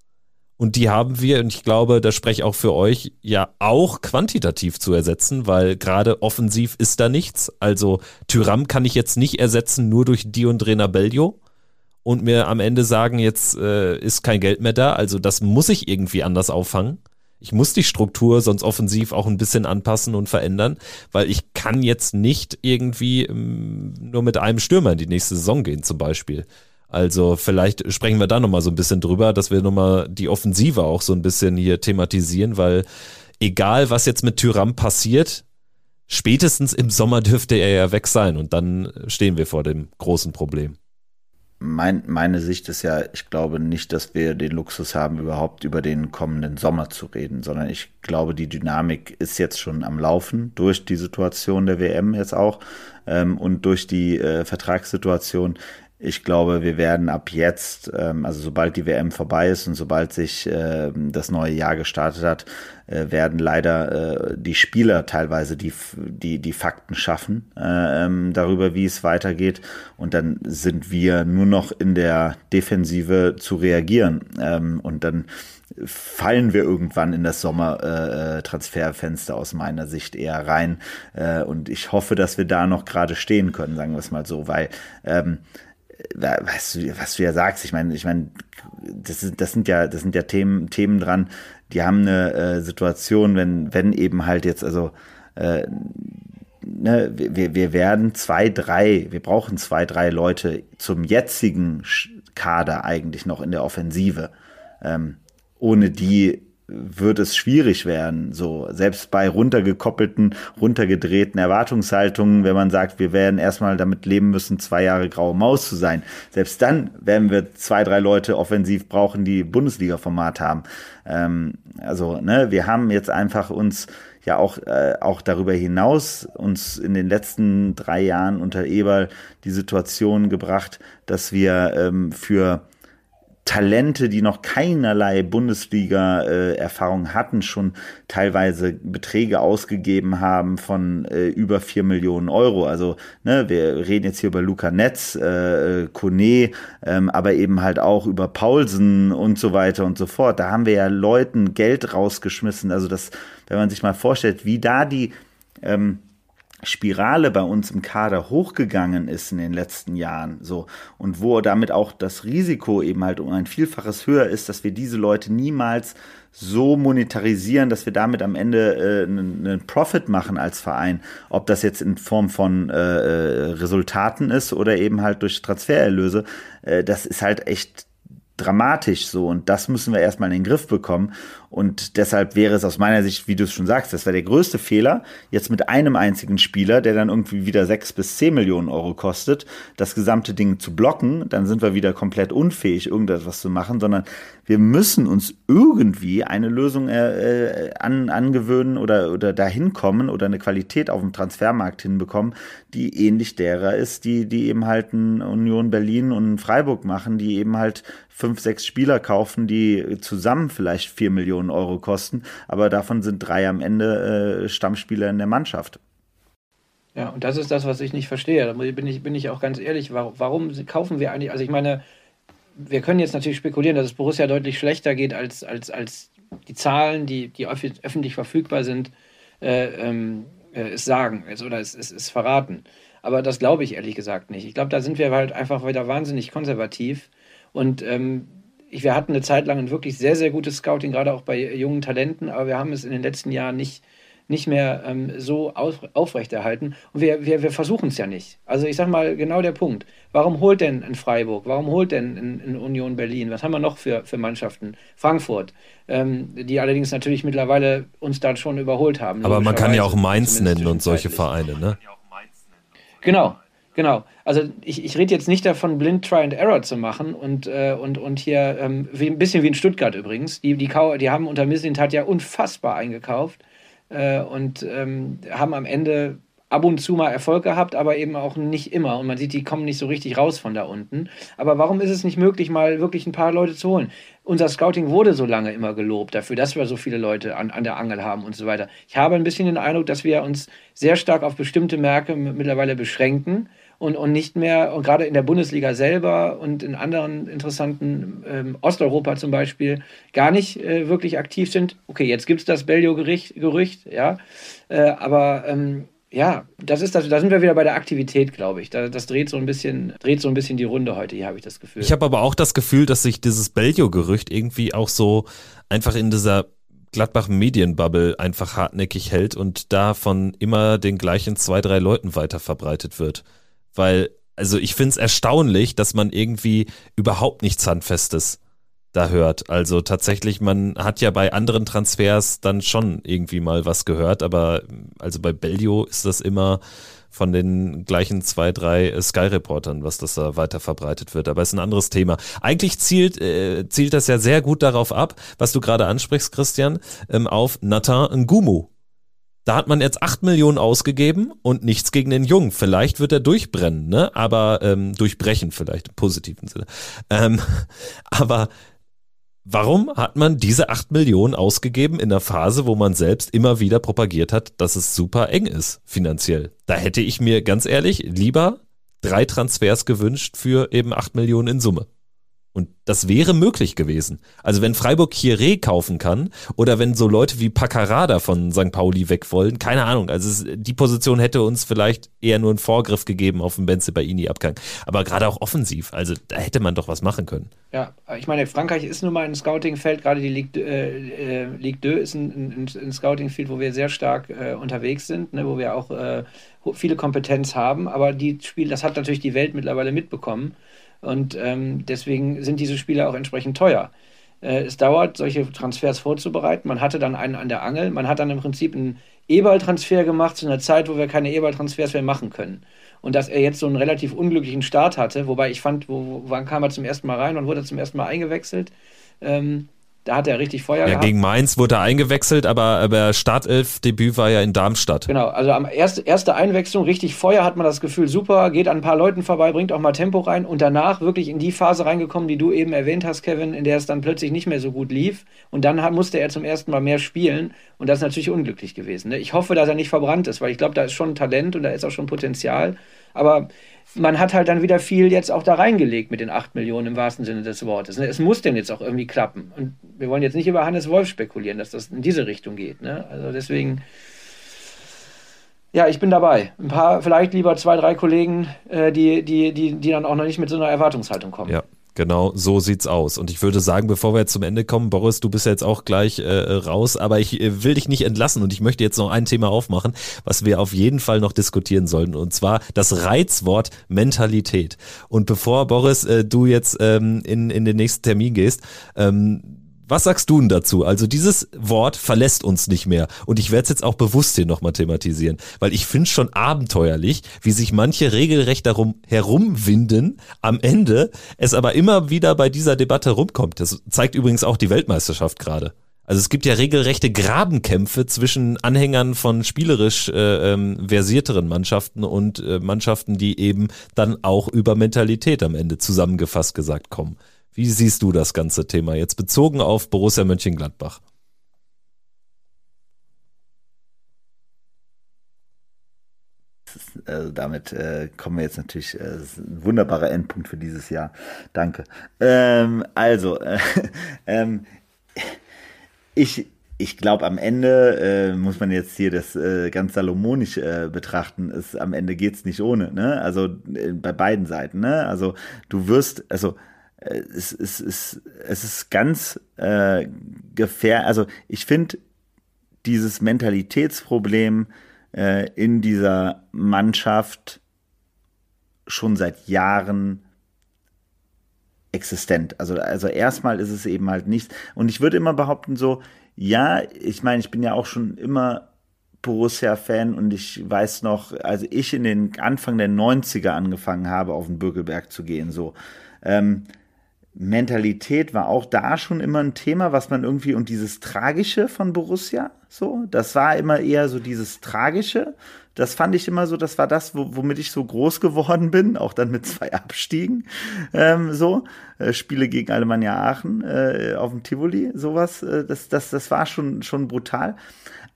Und die haben wir, und ich glaube, das spreche auch für euch, ja auch quantitativ zu ersetzen, weil gerade offensiv ist da nichts. Also Tyram kann ich jetzt nicht ersetzen nur durch Dion Bellio und mir am Ende sagen, jetzt äh, ist kein Geld mehr da. Also das muss ich irgendwie anders auffangen. Ich muss die Struktur sonst offensiv auch ein bisschen anpassen und verändern, weil ich kann jetzt nicht irgendwie ähm, nur mit einem Stürmer in die nächste Saison gehen zum Beispiel. Also vielleicht sprechen wir da nochmal so ein bisschen drüber, dass wir nochmal die Offensive auch so ein bisschen hier thematisieren, weil egal was jetzt mit Tyram passiert, spätestens im Sommer dürfte er ja weg sein und dann stehen wir vor dem großen Problem. Mein, meine Sicht ist ja, ich glaube nicht, dass wir den Luxus haben, überhaupt über den kommenden Sommer zu reden, sondern ich glaube, die Dynamik ist jetzt schon am Laufen durch die Situation der WM jetzt auch ähm, und durch die äh, Vertragssituation. Ich glaube, wir werden ab jetzt, ähm, also sobald die WM vorbei ist und sobald sich äh, das neue Jahr gestartet hat, äh, werden leider äh, die Spieler teilweise die, die, die Fakten schaffen äh, ähm, darüber, wie es weitergeht. Und dann sind wir nur noch in der Defensive zu reagieren. Ähm, und dann fallen wir irgendwann in das Sommer-Transferfenster äh, aus meiner Sicht eher rein. Äh, und ich hoffe, dass wir da noch gerade stehen können, sagen wir es mal so, weil ähm, was, was du ja sagst, ich meine, ich meine, das, das sind ja, das sind ja Themen, Themen dran, die haben eine äh, Situation, wenn, wenn eben halt jetzt, also äh, ne, wir, wir werden zwei, drei, wir brauchen zwei, drei Leute zum jetzigen Kader eigentlich noch in der Offensive. Ähm, ohne die wird es schwierig werden. So, selbst bei runtergekoppelten, runtergedrehten Erwartungshaltungen, wenn man sagt, wir werden erstmal damit leben müssen, zwei Jahre graue Maus zu sein. Selbst dann werden wir zwei, drei Leute offensiv brauchen, die Bundesliga-Format haben. Ähm, also, ne, wir haben jetzt einfach uns ja auch, äh, auch darüber hinaus uns in den letzten drei Jahren unter Eberl die Situation gebracht, dass wir ähm, für Talente, die noch keinerlei Bundesliga-Erfahrung äh, hatten, schon teilweise Beträge ausgegeben haben von äh, über vier Millionen Euro. Also ne, wir reden jetzt hier über Luca Netz, äh, Kone, ähm, aber eben halt auch über Paulsen und so weiter und so fort. Da haben wir ja Leuten Geld rausgeschmissen. Also das, wenn man sich mal vorstellt, wie da die ähm, Spirale bei uns im Kader hochgegangen ist in den letzten Jahren, so und wo damit auch das Risiko eben halt um ein Vielfaches höher ist, dass wir diese Leute niemals so monetarisieren, dass wir damit am Ende äh, einen Profit machen als Verein, ob das jetzt in Form von äh, äh, Resultaten ist oder eben halt durch Transfererlöse, äh, das ist halt echt dramatisch so und das müssen wir erstmal in den Griff bekommen und deshalb wäre es aus meiner Sicht, wie du es schon sagst, das wäre der größte Fehler, jetzt mit einem einzigen Spieler, der dann irgendwie wieder sechs bis zehn Millionen Euro kostet, das gesamte Ding zu blocken, dann sind wir wieder komplett unfähig, irgendetwas zu machen, sondern wir müssen uns irgendwie eine Lösung äh, äh, an, angewöhnen oder, oder dahin kommen oder eine Qualität auf dem Transfermarkt hinbekommen, die ähnlich derer ist, die, die eben halt ein Union Berlin und Freiburg machen, die eben halt fünf, sechs Spieler kaufen, die zusammen vielleicht vier Millionen Millionen Euro kosten, aber davon sind drei am Ende äh, Stammspieler in der Mannschaft. Ja, und das ist das, was ich nicht verstehe. Da bin ich, bin ich auch ganz ehrlich, warum, warum kaufen wir eigentlich, also ich meine, wir können jetzt natürlich spekulieren, dass es Borussia deutlich schlechter geht als, als, als die Zahlen, die, die öffentlich verfügbar sind, äh, ähm, äh, es sagen also, oder es, es, es verraten. Aber das glaube ich ehrlich gesagt nicht. Ich glaube, da sind wir halt einfach wieder wahnsinnig konservativ. Und ähm, wir hatten eine Zeit lang ein wirklich sehr, sehr gutes Scouting, gerade auch bei jungen Talenten, aber wir haben es in den letzten Jahren nicht, nicht mehr ähm, so auf, aufrechterhalten. Und wir, wir, wir versuchen es ja nicht. Also ich sage mal genau der Punkt. Warum holt denn ein Freiburg? Warum holt denn in, Union Berlin? Was haben wir noch für, für Mannschaften? Frankfurt, ähm, die allerdings natürlich mittlerweile uns da schon überholt haben. Aber man kann ja auch Mainz nennen und solche Vereine, ne? Genau, Genau. Also ich, ich rede jetzt nicht davon, blind Try and Error zu machen und, äh, und, und hier ähm, wie, ein bisschen wie in Stuttgart übrigens. Die, die, die haben unter Mislintat ja unfassbar eingekauft äh, und ähm, haben am Ende ab und zu mal Erfolg gehabt, aber eben auch nicht immer. Und man sieht, die kommen nicht so richtig raus von da unten. Aber warum ist es nicht möglich, mal wirklich ein paar Leute zu holen? Unser Scouting wurde so lange immer gelobt dafür, dass wir so viele Leute an, an der Angel haben und so weiter. Ich habe ein bisschen den Eindruck, dass wir uns sehr stark auf bestimmte Märkte mittlerweile beschränken und, und nicht mehr, und gerade in der Bundesliga selber und in anderen interessanten, ähm, Osteuropa zum Beispiel, gar nicht äh, wirklich aktiv sind. Okay, jetzt gibt es das Bellio-Gerücht, ja, äh, aber ähm, ja, das ist das, da sind wir wieder bei der Aktivität, glaube ich. Da, das dreht so ein bisschen, dreht so ein bisschen die Runde heute, hier habe ich das Gefühl. Ich habe aber auch das Gefühl, dass sich dieses Bellio-Gerücht irgendwie auch so einfach in dieser Gladbach Medienbubble einfach hartnäckig hält und da von immer den gleichen zwei, drei Leuten weiter verbreitet wird. Weil, also ich finde es erstaunlich, dass man irgendwie überhaupt nichts Handfestes da hört. Also tatsächlich, man hat ja bei anderen Transfers dann schon irgendwie mal was gehört, aber also bei Bellio ist das immer von den gleichen zwei, drei Sky-Reportern, was das da weiter verbreitet wird. Aber ist ein anderes Thema. Eigentlich zielt, äh, zielt das ja sehr gut darauf ab, was du gerade ansprichst, Christian, ähm, auf Nathan Ngumu. Da hat man jetzt acht Millionen ausgegeben und nichts gegen den Jungen. Vielleicht wird er durchbrennen, ne? Aber ähm, durchbrechen vielleicht im positiven Sinne. Ähm, *laughs* aber Warum hat man diese 8 Millionen ausgegeben in der Phase, wo man selbst immer wieder propagiert hat, dass es super eng ist finanziell? Da hätte ich mir ganz ehrlich lieber drei Transfers gewünscht für eben 8 Millionen in Summe. Und das wäre möglich gewesen. Also wenn Freiburg Chiré kaufen kann oder wenn so Leute wie Paccarada von St. Pauli weg wollen, keine Ahnung. Also es, die Position hätte uns vielleicht eher nur einen Vorgriff gegeben auf den Benze Baini Abgang. Aber gerade auch offensiv, also da hätte man doch was machen können. Ja, ich meine, Frankreich ist nun mal ein Scouting-Feld, gerade die Ligue, äh, äh Ligue 2 ist ein, ein, ein Scouting-Field, wo wir sehr stark äh, unterwegs sind, ne, wo wir auch äh, viele Kompetenz haben. Aber die Spiel, das hat natürlich die Welt mittlerweile mitbekommen. Und ähm, deswegen sind diese Spiele auch entsprechend teuer. Äh, es dauert, solche Transfers vorzubereiten. Man hatte dann einen an der Angel. Man hat dann im Prinzip einen E-Ball-Transfer gemacht zu einer Zeit, wo wir keine E-Ball-Transfers mehr machen können. Und dass er jetzt so einen relativ unglücklichen Start hatte, wobei ich fand, wo, wo, wann kam er zum ersten Mal rein, wann wurde er zum ersten Mal eingewechselt? Ähm, da hat er richtig Feuer ja, gehabt. Gegen Mainz wurde er eingewechselt, aber, aber Startelf-Debüt war ja in Darmstadt. Genau, also am erste, erste Einwechslung richtig Feuer, hat man das Gefühl, super, geht an ein paar Leuten vorbei, bringt auch mal Tempo rein und danach wirklich in die Phase reingekommen, die du eben erwähnt hast, Kevin, in der es dann plötzlich nicht mehr so gut lief. Und dann hat, musste er zum ersten Mal mehr spielen und das ist natürlich unglücklich gewesen. Ne? Ich hoffe, dass er nicht verbrannt ist, weil ich glaube, da ist schon Talent und da ist auch schon Potenzial. Aber man hat halt dann wieder viel jetzt auch da reingelegt mit den 8 Millionen im wahrsten Sinne des Wortes. Ne? Es muss denn jetzt auch irgendwie klappen. Und wir wollen jetzt nicht über Hannes Wolf spekulieren, dass das in diese Richtung geht. Ne? Also deswegen, ja, ich bin dabei. Ein paar, vielleicht lieber zwei, drei Kollegen, äh, die, die, die, die dann auch noch nicht mit so einer Erwartungshaltung kommen. Ja. Genau, so sieht's aus. Und ich würde sagen, bevor wir jetzt zum Ende kommen, Boris, du bist jetzt auch gleich äh, raus, aber ich äh, will dich nicht entlassen und ich möchte jetzt noch ein Thema aufmachen, was wir auf jeden Fall noch diskutieren sollten, und zwar das Reizwort Mentalität. Und bevor Boris, äh, du jetzt ähm, in, in den nächsten Termin gehst, ähm, was sagst du denn dazu? Also dieses Wort verlässt uns nicht mehr. Und ich werde es jetzt auch bewusst hier nochmal thematisieren, weil ich finde schon abenteuerlich, wie sich manche regelrecht darum herumwinden, am Ende es aber immer wieder bei dieser Debatte rumkommt. Das zeigt übrigens auch die Weltmeisterschaft gerade. Also es gibt ja regelrechte Grabenkämpfe zwischen Anhängern von spielerisch äh, ähm, versierteren Mannschaften und äh, Mannschaften, die eben dann auch über Mentalität am Ende zusammengefasst gesagt kommen. Wie siehst du das ganze Thema jetzt bezogen auf Borussia Mönchengladbach? Also damit äh, kommen wir jetzt natürlich, äh, ein wunderbarer Endpunkt für dieses Jahr. Danke. Ähm, also, äh, *laughs* ähm, ich, ich glaube, am Ende äh, muss man jetzt hier das äh, ganz salomonisch äh, betrachten. Es, am Ende geht es nicht ohne, ne? Also äh, bei beiden Seiten, ne? Also du wirst, also es, es, es, es ist ganz äh, gefährlich. Also ich finde dieses Mentalitätsproblem äh, in dieser Mannschaft schon seit Jahren existent. Also, also erstmal ist es eben halt nichts. Und ich würde immer behaupten, so, ja, ich meine, ich bin ja auch schon immer Borussia-Fan und ich weiß noch, als ich in den Anfang der 90er angefangen habe, auf den Bürgelberg zu gehen, so, ähm, Mentalität war auch da schon immer ein Thema, was man irgendwie und dieses Tragische von Borussia, so, das war immer eher so dieses Tragische. Das fand ich immer so, das war das, womit ich so groß geworden bin, auch dann mit zwei Abstiegen, ähm, so, äh, Spiele gegen Alemannia Aachen äh, auf dem Tivoli, sowas, äh, das, das, das war schon, schon brutal.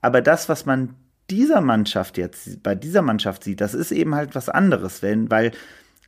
Aber das, was man dieser Mannschaft jetzt, bei dieser Mannschaft sieht, das ist eben halt was anderes, wenn, weil,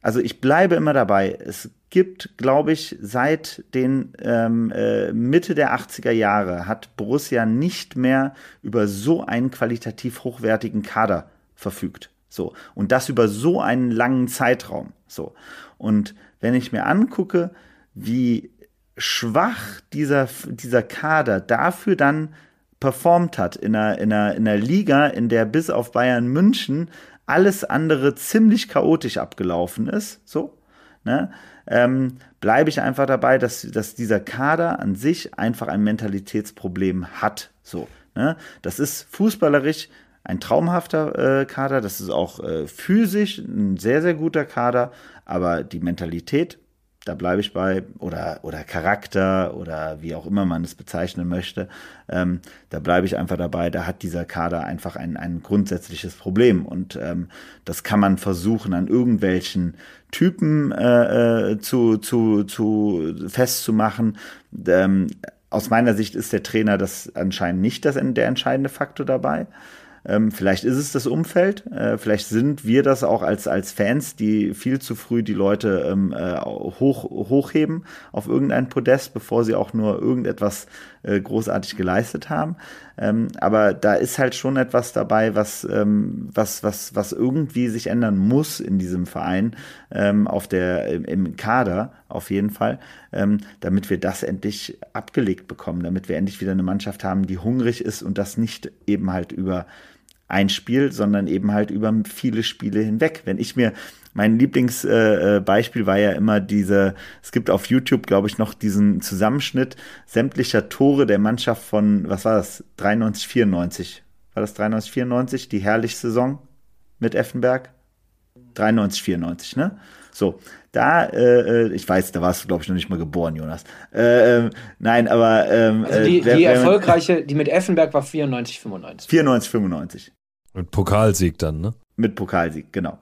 also ich bleibe immer dabei, es gibt, glaube ich, seit den ähm, äh, Mitte der 80er Jahre hat Borussia nicht mehr über so einen qualitativ hochwertigen Kader verfügt. So. Und das über so einen langen Zeitraum. So. Und wenn ich mir angucke, wie schwach dieser, dieser Kader dafür dann performt hat in einer, in, einer, in einer Liga, in der bis auf Bayern München alles andere ziemlich chaotisch abgelaufen ist, so, ne, ähm, bleibe ich einfach dabei, dass, dass dieser Kader an sich einfach ein Mentalitätsproblem hat, so. Ne? Das ist fußballerisch ein traumhafter äh, Kader, das ist auch äh, physisch ein sehr, sehr guter Kader, aber die Mentalität da bleibe ich bei, oder, oder Charakter oder wie auch immer man es bezeichnen möchte, ähm, da bleibe ich einfach dabei, da hat dieser Kader einfach ein, ein grundsätzliches Problem und ähm, das kann man versuchen an irgendwelchen Typen äh, äh zu, zu, zu festzumachen. Ähm, aus meiner Sicht ist der Trainer das anscheinend nicht das, der entscheidende Faktor dabei. Ähm, vielleicht ist es das Umfeld, äh, vielleicht sind wir das auch als, als Fans, die viel zu früh die Leute ähm, äh, hoch, hochheben auf irgendein Podest, bevor sie auch nur irgendetwas äh, großartig geleistet haben. Ähm, aber da ist halt schon etwas dabei, was, ähm, was, was, was irgendwie sich ändern muss in diesem Verein, ähm, auf der, im, im, Kader auf jeden Fall, ähm, damit wir das endlich abgelegt bekommen, damit wir endlich wieder eine Mannschaft haben, die hungrig ist und das nicht eben halt über ein Spiel, sondern eben halt über viele Spiele hinweg. Wenn ich mir mein Lieblingsbeispiel äh, war ja immer diese, es gibt auf YouTube, glaube ich, noch diesen Zusammenschnitt sämtlicher Tore der Mannschaft von, was war das, 93, 94. War das 93, 94, die herrliche Saison mit Effenberg? 93, 94, ne? So, da, äh, äh, ich weiß, da warst du, glaube ich, noch nicht mal geboren, Jonas. Äh, äh, nein, aber. Ähm, also die, äh, die erfolgreiche, die mit Effenberg war 94, 95. 94, 95. Mit Pokalsieg dann, ne? Mit Pokalsieg, genau.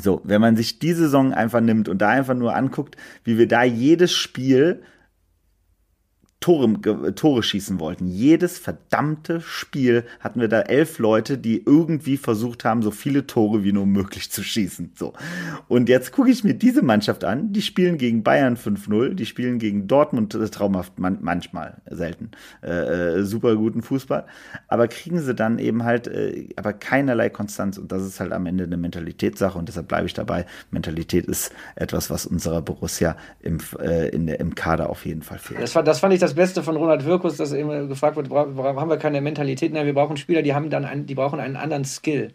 So, wenn man sich die Saison einfach nimmt und da einfach nur anguckt, wie wir da jedes Spiel Tore, Tore schießen wollten. Jedes verdammte Spiel hatten wir da elf Leute, die irgendwie versucht haben, so viele Tore wie nur möglich zu schießen. So. Und jetzt gucke ich mir diese Mannschaft an. Die spielen gegen Bayern 5-0, die spielen gegen Dortmund äh, traumhaft, man, manchmal, selten, äh, äh, super guten Fußball. Aber kriegen sie dann eben halt, äh, aber keinerlei Konstanz. Und das ist halt am Ende eine Mentalitätssache. Und deshalb bleibe ich dabei. Mentalität ist etwas, was unserer Borussia im, äh, in der, im Kader auf jeden Fall fehlt. Das, war, das fand ich das Beste von Ronald Wirkus, dass immer gefragt wird, haben wir keine Mentalität? Nein, wir brauchen Spieler, die haben dann einen, die brauchen einen anderen Skill.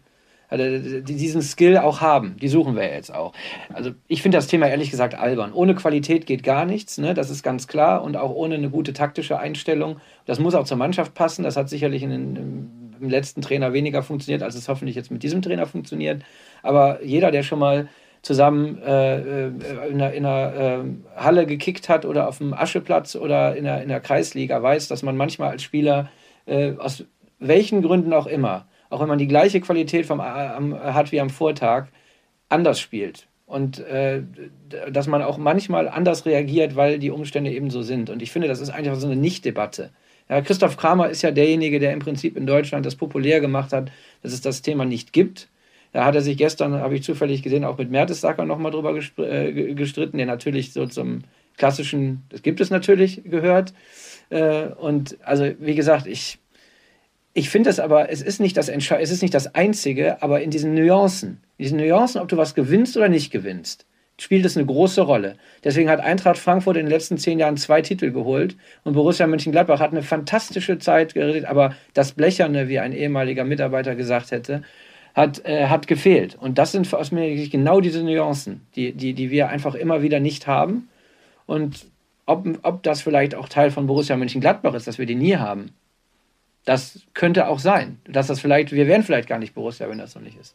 Also die diesen Skill auch haben, die suchen wir jetzt auch. Also ich finde das Thema ehrlich gesagt albern. Ohne Qualität geht gar nichts, ne? das ist ganz klar. Und auch ohne eine gute taktische Einstellung. Das muss auch zur Mannschaft passen. Das hat sicherlich in, in, im letzten Trainer weniger funktioniert, als es hoffentlich jetzt mit diesem Trainer funktioniert. Aber jeder, der schon mal zusammen äh, äh, in einer, in einer äh, Halle gekickt hat oder auf dem Ascheplatz oder in der, in der Kreisliga, weiß, dass man manchmal als Spieler äh, aus welchen Gründen auch immer, auch wenn man die gleiche Qualität vom, am, hat wie am Vortag, anders spielt. Und äh, dass man auch manchmal anders reagiert, weil die Umstände eben so sind. Und ich finde, das ist einfach so eine Nicht-Debatte. Ja, Christoph Kramer ist ja derjenige, der im Prinzip in Deutschland das populär gemacht hat, dass es das Thema nicht gibt da hat er sich gestern, habe ich zufällig gesehen, auch mit Mertesacker nochmal drüber äh, gestritten, der natürlich so zum klassischen, das gibt es natürlich, gehört. Äh, und also, wie gesagt, ich, ich finde es aber, es ist, nicht das es ist nicht das Einzige, aber in diesen Nuancen, in diesen Nuancen, ob du was gewinnst oder nicht gewinnst, spielt es eine große Rolle. Deswegen hat Eintracht Frankfurt in den letzten zehn Jahren zwei Titel geholt und Borussia Mönchengladbach hat eine fantastische Zeit geredet, aber das Blecherne, wie ein ehemaliger Mitarbeiter gesagt hätte, hat, äh, hat gefehlt. Und das sind aus meiner genau diese Nuancen, die, die, die wir einfach immer wieder nicht haben. Und ob, ob das vielleicht auch Teil von Borussia Mönchengladbach ist, dass wir die nie haben, das könnte auch sein. Dass das vielleicht, wir wären vielleicht gar nicht Borussia, wenn das so nicht ist.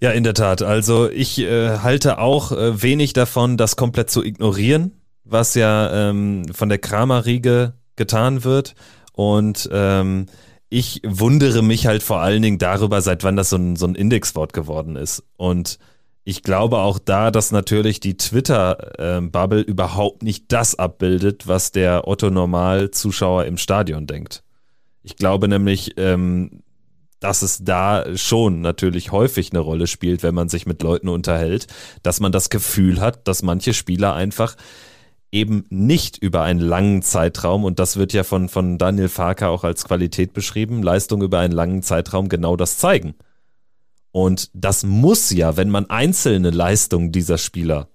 Ja, in der Tat. Also ich äh, halte auch äh, wenig davon, das komplett zu ignorieren, was ja ähm, von der Kramer-Riege getan wird. Und ähm, ich wundere mich halt vor allen Dingen darüber, seit wann das so ein, so ein Indexwort geworden ist. Und ich glaube auch da, dass natürlich die Twitter-Bubble überhaupt nicht das abbildet, was der Otto-Normal-Zuschauer im Stadion denkt. Ich glaube nämlich, ähm, dass es da schon natürlich häufig eine Rolle spielt, wenn man sich mit Leuten unterhält, dass man das Gefühl hat, dass manche Spieler einfach eben nicht über einen langen Zeitraum, und das wird ja von, von Daniel Farker auch als Qualität beschrieben, Leistung über einen langen Zeitraum genau das zeigen. Und das muss ja, wenn man einzelne Leistungen dieser Spieler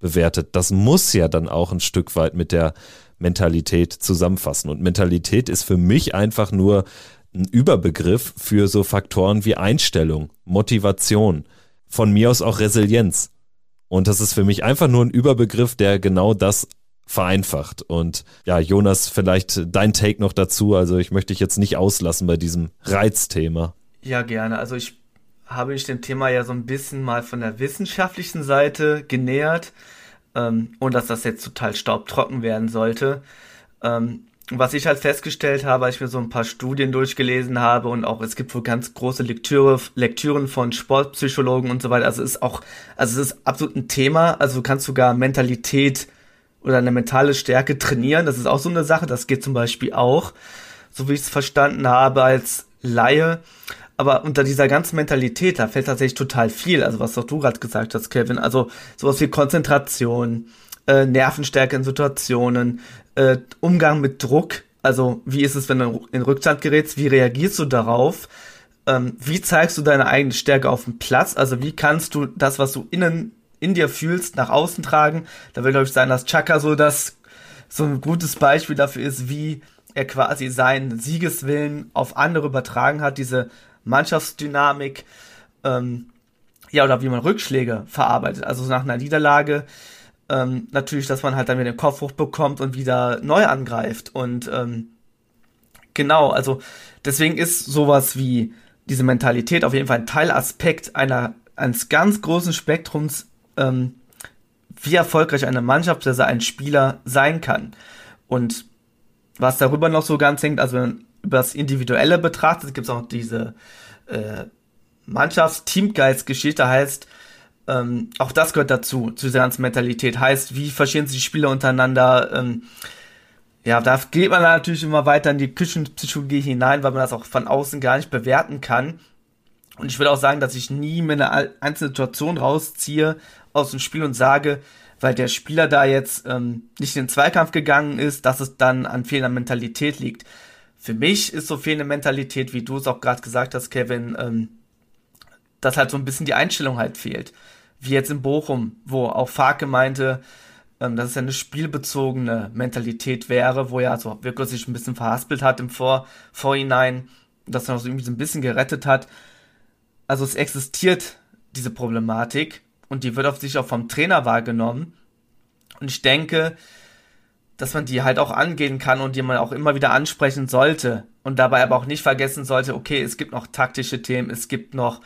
bewertet, das muss ja dann auch ein Stück weit mit der Mentalität zusammenfassen. Und Mentalität ist für mich einfach nur ein Überbegriff für so Faktoren wie Einstellung, Motivation, von mir aus auch Resilienz. Und das ist für mich einfach nur ein Überbegriff, der genau das vereinfacht. Und ja, Jonas, vielleicht dein Take noch dazu. Also ich möchte dich jetzt nicht auslassen bei diesem Reizthema. Ja, gerne. Also ich habe mich dem Thema ja so ein bisschen mal von der wissenschaftlichen Seite genähert ähm, und dass das jetzt total staubtrocken werden sollte. Ähm, was ich halt festgestellt habe, als ich mir so ein paar Studien durchgelesen habe und auch es gibt wohl ganz große Lektüre, Lektüren von Sportpsychologen und so weiter. Also es ist auch, also es ist absolut ein Thema. Also du kannst sogar Mentalität oder eine mentale Stärke trainieren. Das ist auch so eine Sache. Das geht zum Beispiel auch, so wie ich es verstanden habe als Laie. Aber unter dieser ganzen Mentalität, da fällt tatsächlich total viel. Also was auch du gerade gesagt hast, Kevin. Also sowas wie Konzentration, äh, Nervenstärke in Situationen, äh, Umgang mit Druck. Also wie ist es, wenn du in Rückstand gerätst? Wie reagierst du darauf? Ähm, wie zeigst du deine eigene Stärke auf dem Platz? Also wie kannst du das, was du innen in dir fühlst, nach außen tragen? Da will, glaube ich, sein, dass Chaka so das so ein gutes Beispiel dafür ist, wie er quasi seinen Siegeswillen auf andere übertragen hat, diese Mannschaftsdynamik, ähm, ja, oder wie man Rückschläge verarbeitet. Also nach einer Niederlage ähm, natürlich, dass man halt dann wieder den Kopf hochbekommt und wieder neu angreift. Und ähm, genau, also deswegen ist sowas wie diese Mentalität auf jeden Fall ein Teilaspekt einer eines ganz großen Spektrums, ähm, wie erfolgreich eine Mannschaft oder ein Spieler sein kann. Und was darüber noch so ganz hängt, also über das Individuelle betrachtet, gibt es auch diese äh, Mannschafts-Teamgeist-Geschichte, heißt, ähm, auch das gehört dazu, zu dieser ganzen Mentalität. Heißt, wie verstehen sich die Spieler untereinander? Ähm, ja, da geht man natürlich immer weiter in die Küchenpsychologie hinein, weil man das auch von außen gar nicht bewerten kann. Und ich würde auch sagen, dass ich nie mir eine einzelne Situation rausziehe aus dem Spiel und sage, weil der Spieler da jetzt ähm, nicht in den Zweikampf gegangen ist, dass es dann an fehlender Mentalität liegt. Für mich ist so fehlende Mentalität, wie du es auch gerade gesagt hast, Kevin, ähm, dass halt so ein bisschen die Einstellung halt fehlt wie jetzt in Bochum, wo auch Farke meinte, ähm, dass es eine spielbezogene Mentalität wäre, wo ja so wirklich sich ein bisschen verhaspelt hat im Vor Vorhinein, dass er noch so irgendwie so ein bisschen gerettet hat. Also es existiert diese Problematik und die wird auf sich auch vom Trainer wahrgenommen. Und ich denke, dass man die halt auch angehen kann und die man auch immer wieder ansprechen sollte und dabei aber auch nicht vergessen sollte, okay, es gibt noch taktische Themen, es gibt noch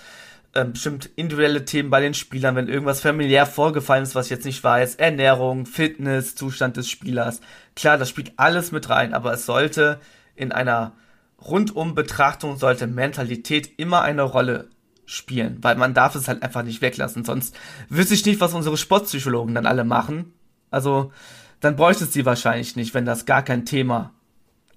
äh, bestimmt individuelle Themen bei den Spielern, wenn irgendwas familiär vorgefallen ist, was ich jetzt nicht weiß, Ernährung, Fitness, Zustand des Spielers. Klar, das spielt alles mit rein, aber es sollte in einer rundum Betrachtung sollte Mentalität immer eine Rolle spielen, weil man darf es halt einfach nicht weglassen, sonst wüsste ich nicht, was unsere Sportpsychologen dann alle machen. Also, dann bräuchte es sie wahrscheinlich nicht, wenn das gar kein Thema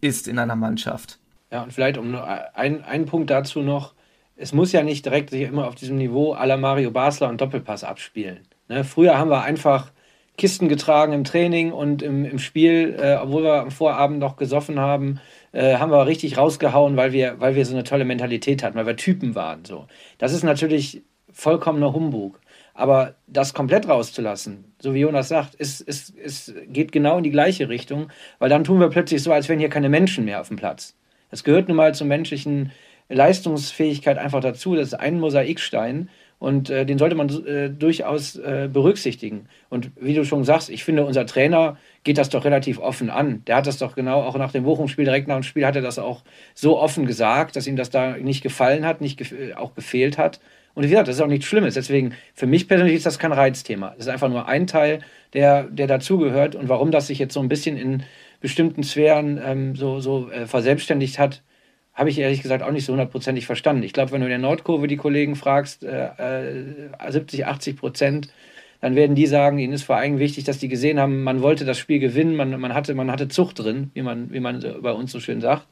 ist in einer Mannschaft. Ja, und vielleicht um nur ein, einen Punkt dazu noch, es muss ja nicht direkt sich immer auf diesem Niveau aller Mario Basler und Doppelpass abspielen. Ne? Früher haben wir einfach Kisten getragen im Training und im, im Spiel, äh, obwohl wir am Vorabend noch gesoffen haben, äh, haben wir richtig rausgehauen, weil wir, weil wir so eine tolle Mentalität hatten, weil wir Typen waren. So. Das ist natürlich vollkommener Humbug. Aber das komplett rauszulassen, so wie Jonas sagt, ist, ist, ist, geht genau in die gleiche Richtung, weil dann tun wir plötzlich so, als wären hier keine Menschen mehr auf dem Platz. Das gehört nun mal zum menschlichen Leistungsfähigkeit einfach dazu. Das ist ein Mosaikstein und äh, den sollte man äh, durchaus äh, berücksichtigen. Und wie du schon sagst, ich finde, unser Trainer geht das doch relativ offen an. Der hat das doch genau auch nach dem Bochum-Spiel, direkt nach dem Spiel, hat er das auch so offen gesagt, dass ihm das da nicht gefallen hat, nicht gef auch gefehlt hat. Und wie gesagt, das ist auch nichts Schlimmes. Deswegen, für mich persönlich ist das kein Reizthema. Das ist einfach nur ein Teil, der, der dazugehört. Und warum das sich jetzt so ein bisschen in bestimmten Sphären ähm, so, so äh, verselbstständigt hat, habe ich ehrlich gesagt auch nicht so hundertprozentig verstanden. Ich glaube, wenn du in der Nordkurve die Kollegen fragst, äh, 70, äh, 80 Prozent, dann werden die sagen, ihnen ist vor allem wichtig, dass die gesehen haben, man wollte das Spiel gewinnen, man, man, hatte, man hatte Zucht drin, wie man, wie man bei uns so schön sagt.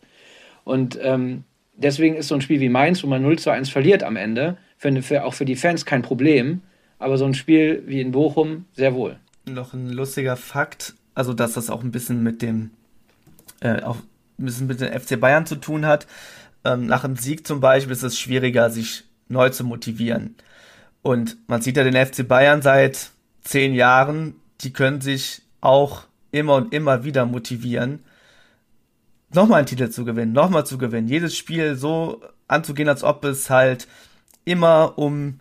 Und ähm, deswegen ist so ein Spiel wie Mainz, wo man 0 zu 1 verliert am Ende, für, für, auch für die Fans kein Problem. Aber so ein Spiel wie in Bochum sehr wohl. Noch ein lustiger Fakt, also dass das auch ein bisschen mit dem, äh, ein bisschen mit dem FC Bayern zu tun hat. Ähm, nach einem Sieg zum Beispiel ist es schwieriger, sich neu zu motivieren. Und man sieht ja den FC Bayern seit zehn Jahren, die können sich auch immer und immer wieder motivieren, nochmal einen Titel zu gewinnen, nochmal zu gewinnen, jedes Spiel so anzugehen, als ob es halt immer um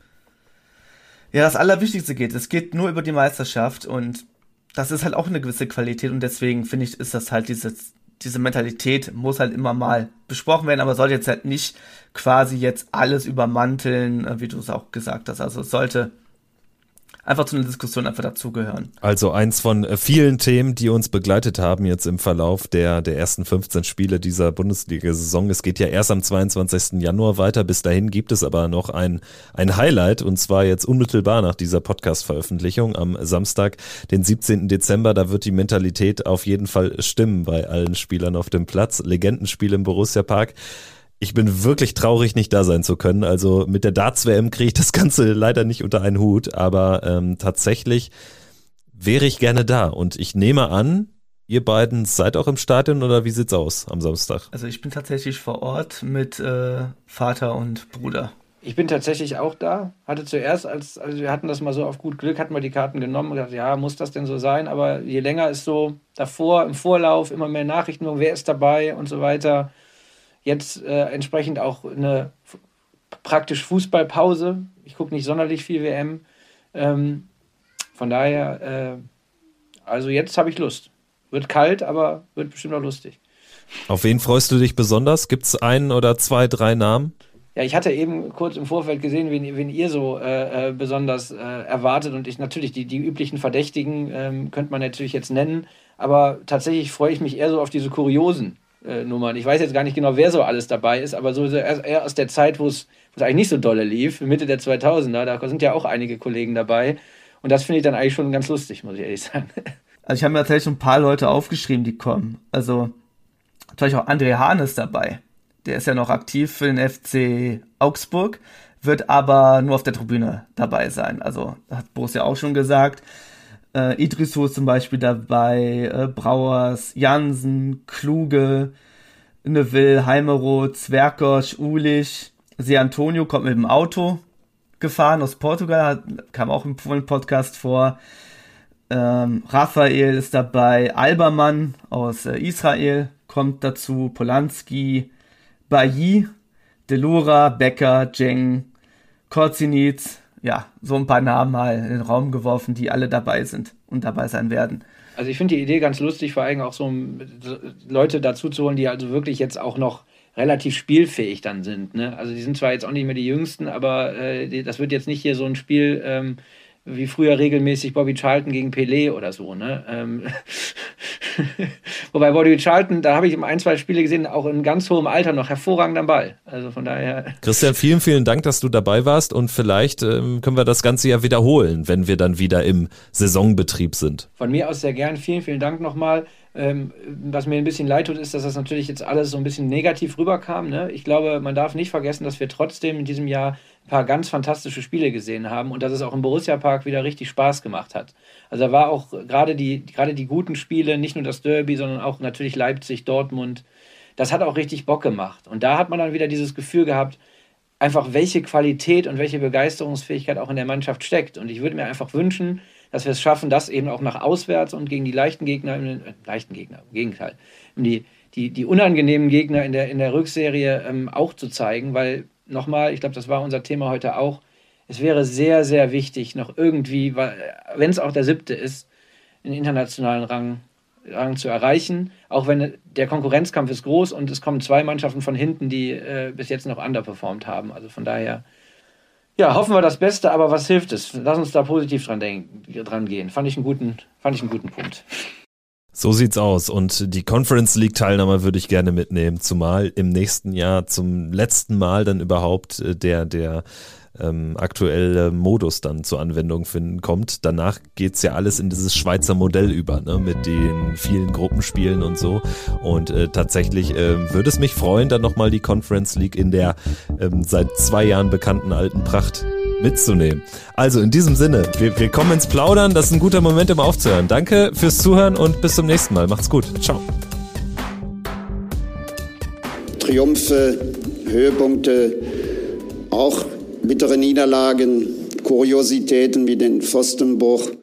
ja das Allerwichtigste geht. Es geht nur über die Meisterschaft und das ist halt auch eine gewisse Qualität und deswegen finde ich, ist das halt diese, diese Mentalität muss halt immer mal besprochen werden, aber soll jetzt halt nicht quasi jetzt alles übermanteln, äh, wie du es auch gesagt hast. Also es sollte einfach zu einer Diskussion einfach dazugehören. Also eins von äh, vielen Themen, die uns begleitet haben jetzt im Verlauf der, der ersten 15 Spiele dieser Bundesliga-Saison. Es geht ja erst am 22. Januar weiter. Bis dahin gibt es aber noch ein, ein Highlight und zwar jetzt unmittelbar nach dieser Podcast-Veröffentlichung am Samstag, den 17. Dezember. Da wird die Mentalität auf jeden Fall stimmen bei allen Spielern auf dem Platz. Legendenspiel im Borussia Park. Ich bin wirklich traurig, nicht da sein zu können. Also mit der Darts-WM kriege ich das Ganze *laughs* leider nicht unter einen Hut, aber ähm, tatsächlich wäre ich gerne da. Und ich nehme an, ihr beiden seid auch im Stadion oder wie sieht's aus am Samstag? Also ich bin tatsächlich vor Ort mit äh, Vater und Bruder. Ich bin tatsächlich auch da. Hatte zuerst, als also wir hatten das mal so auf gut Glück, hatten wir die Karten genommen und gedacht, ja, muss das denn so sein? Aber je länger ist so davor, im Vorlauf, immer mehr Nachrichten, wer ist dabei und so weiter Jetzt äh, entsprechend auch eine praktisch Fußballpause. Ich gucke nicht sonderlich viel WM. Ähm, von daher, äh, also jetzt habe ich Lust. Wird kalt, aber wird bestimmt auch lustig. Auf wen freust du dich besonders? Gibt es einen oder zwei, drei Namen? Ja, ich hatte eben kurz im Vorfeld gesehen, wen, wen ihr so äh, äh besonders äh, erwartet. Und ich natürlich, die, die üblichen Verdächtigen ähm, könnte man natürlich jetzt nennen. Aber tatsächlich freue ich mich eher so auf diese kuriosen äh, Nummern. Ich weiß jetzt gar nicht genau, wer so alles dabei ist, aber so eher aus der Zeit, wo es eigentlich nicht so dolle lief, Mitte der 2000er, da sind ja auch einige Kollegen dabei. Und das finde ich dann eigentlich schon ganz lustig, muss ich ehrlich sagen. *laughs* Also ich habe mir tatsächlich schon ein paar Leute aufgeschrieben, die kommen. Also natürlich auch André Hahn ist dabei. Der ist ja noch aktiv für den FC Augsburg, wird aber nur auf der Tribüne dabei sein. Also hat Boris ja auch schon gesagt. Äh, Idrisso ist zum Beispiel dabei, äh, Brauers, Jansen, Kluge, Neville, Heimeroth, Zwerkosch, Ulich. Se Antonio kommt mit dem Auto gefahren aus Portugal, hat, kam auch im Podcast vor. Ähm, Raphael ist dabei, Albermann aus äh, Israel kommt dazu, Polanski, Bailly, Delura, Becker, Jeng, Korzinitz, ja, so ein paar Namen mal in den Raum geworfen, die alle dabei sind und dabei sein werden. Also ich finde die Idee ganz lustig, vor allem auch so Leute dazu zu holen, die also wirklich jetzt auch noch relativ spielfähig dann sind. Ne? Also die sind zwar jetzt auch nicht mehr die Jüngsten, aber äh, das wird jetzt nicht hier so ein Spiel, ähm, wie früher regelmäßig Bobby Charlton gegen Pelé oder so. Ne? Ähm *laughs* Wobei Bobby Charlton, da habe ich ein, zwei Spiele gesehen, auch in ganz hohem Alter noch hervorragender Ball. Also von daher. Christian, vielen, vielen Dank, dass du dabei warst und vielleicht ähm, können wir das Ganze ja wiederholen, wenn wir dann wieder im Saisonbetrieb sind. Von mir aus sehr gern. Vielen, vielen Dank nochmal. Ähm, was mir ein bisschen leid tut, ist, dass das natürlich jetzt alles so ein bisschen negativ rüberkam. Ne? Ich glaube, man darf nicht vergessen, dass wir trotzdem in diesem Jahr paar ganz fantastische Spiele gesehen haben und dass es auch im Borussia Park wieder richtig Spaß gemacht hat. Also da war auch gerade die, gerade die guten Spiele, nicht nur das Derby, sondern auch natürlich Leipzig, Dortmund, das hat auch richtig Bock gemacht. Und da hat man dann wieder dieses Gefühl gehabt, einfach welche Qualität und welche Begeisterungsfähigkeit auch in der Mannschaft steckt. Und ich würde mir einfach wünschen, dass wir es schaffen, das eben auch nach auswärts und gegen die leichten Gegner, äh, leichten Gegner, im Gegenteil, die, die, die unangenehmen Gegner in der, in der Rückserie ähm, auch zu zeigen, weil nochmal, ich glaube, das war unser Thema heute auch, es wäre sehr, sehr wichtig, noch irgendwie, wenn es auch der siebte ist, einen internationalen Rang, Rang zu erreichen. Auch wenn der Konkurrenzkampf ist groß und es kommen zwei Mannschaften von hinten, die äh, bis jetzt noch underperformed haben. Also von daher, ja, hoffen wir das Beste, aber was hilft es? Lass uns da positiv dran, denken, dran gehen. Fand ich einen guten, fand ich einen guten Punkt. So sieht's aus. Und die Conference League Teilnahme würde ich gerne mitnehmen, zumal im nächsten Jahr zum letzten Mal dann überhaupt äh, der, der ähm, aktuelle Modus dann zur Anwendung finden kommt. Danach geht's ja alles in dieses Schweizer Modell über, ne, mit den vielen Gruppenspielen und so. Und äh, tatsächlich äh, würde es mich freuen, dann nochmal die Conference League in der ähm, seit zwei Jahren bekannten alten Pracht mitzunehmen. Also in diesem Sinne, wir, wir kommen ins Plaudern. Das ist ein guter Moment, um aufzuhören. Danke fürs Zuhören und bis zum nächsten Mal. Macht's gut. Ciao. Triumphe, Höhepunkte, auch bittere Niederlagen, Kuriositäten wie den Pfostenbruch.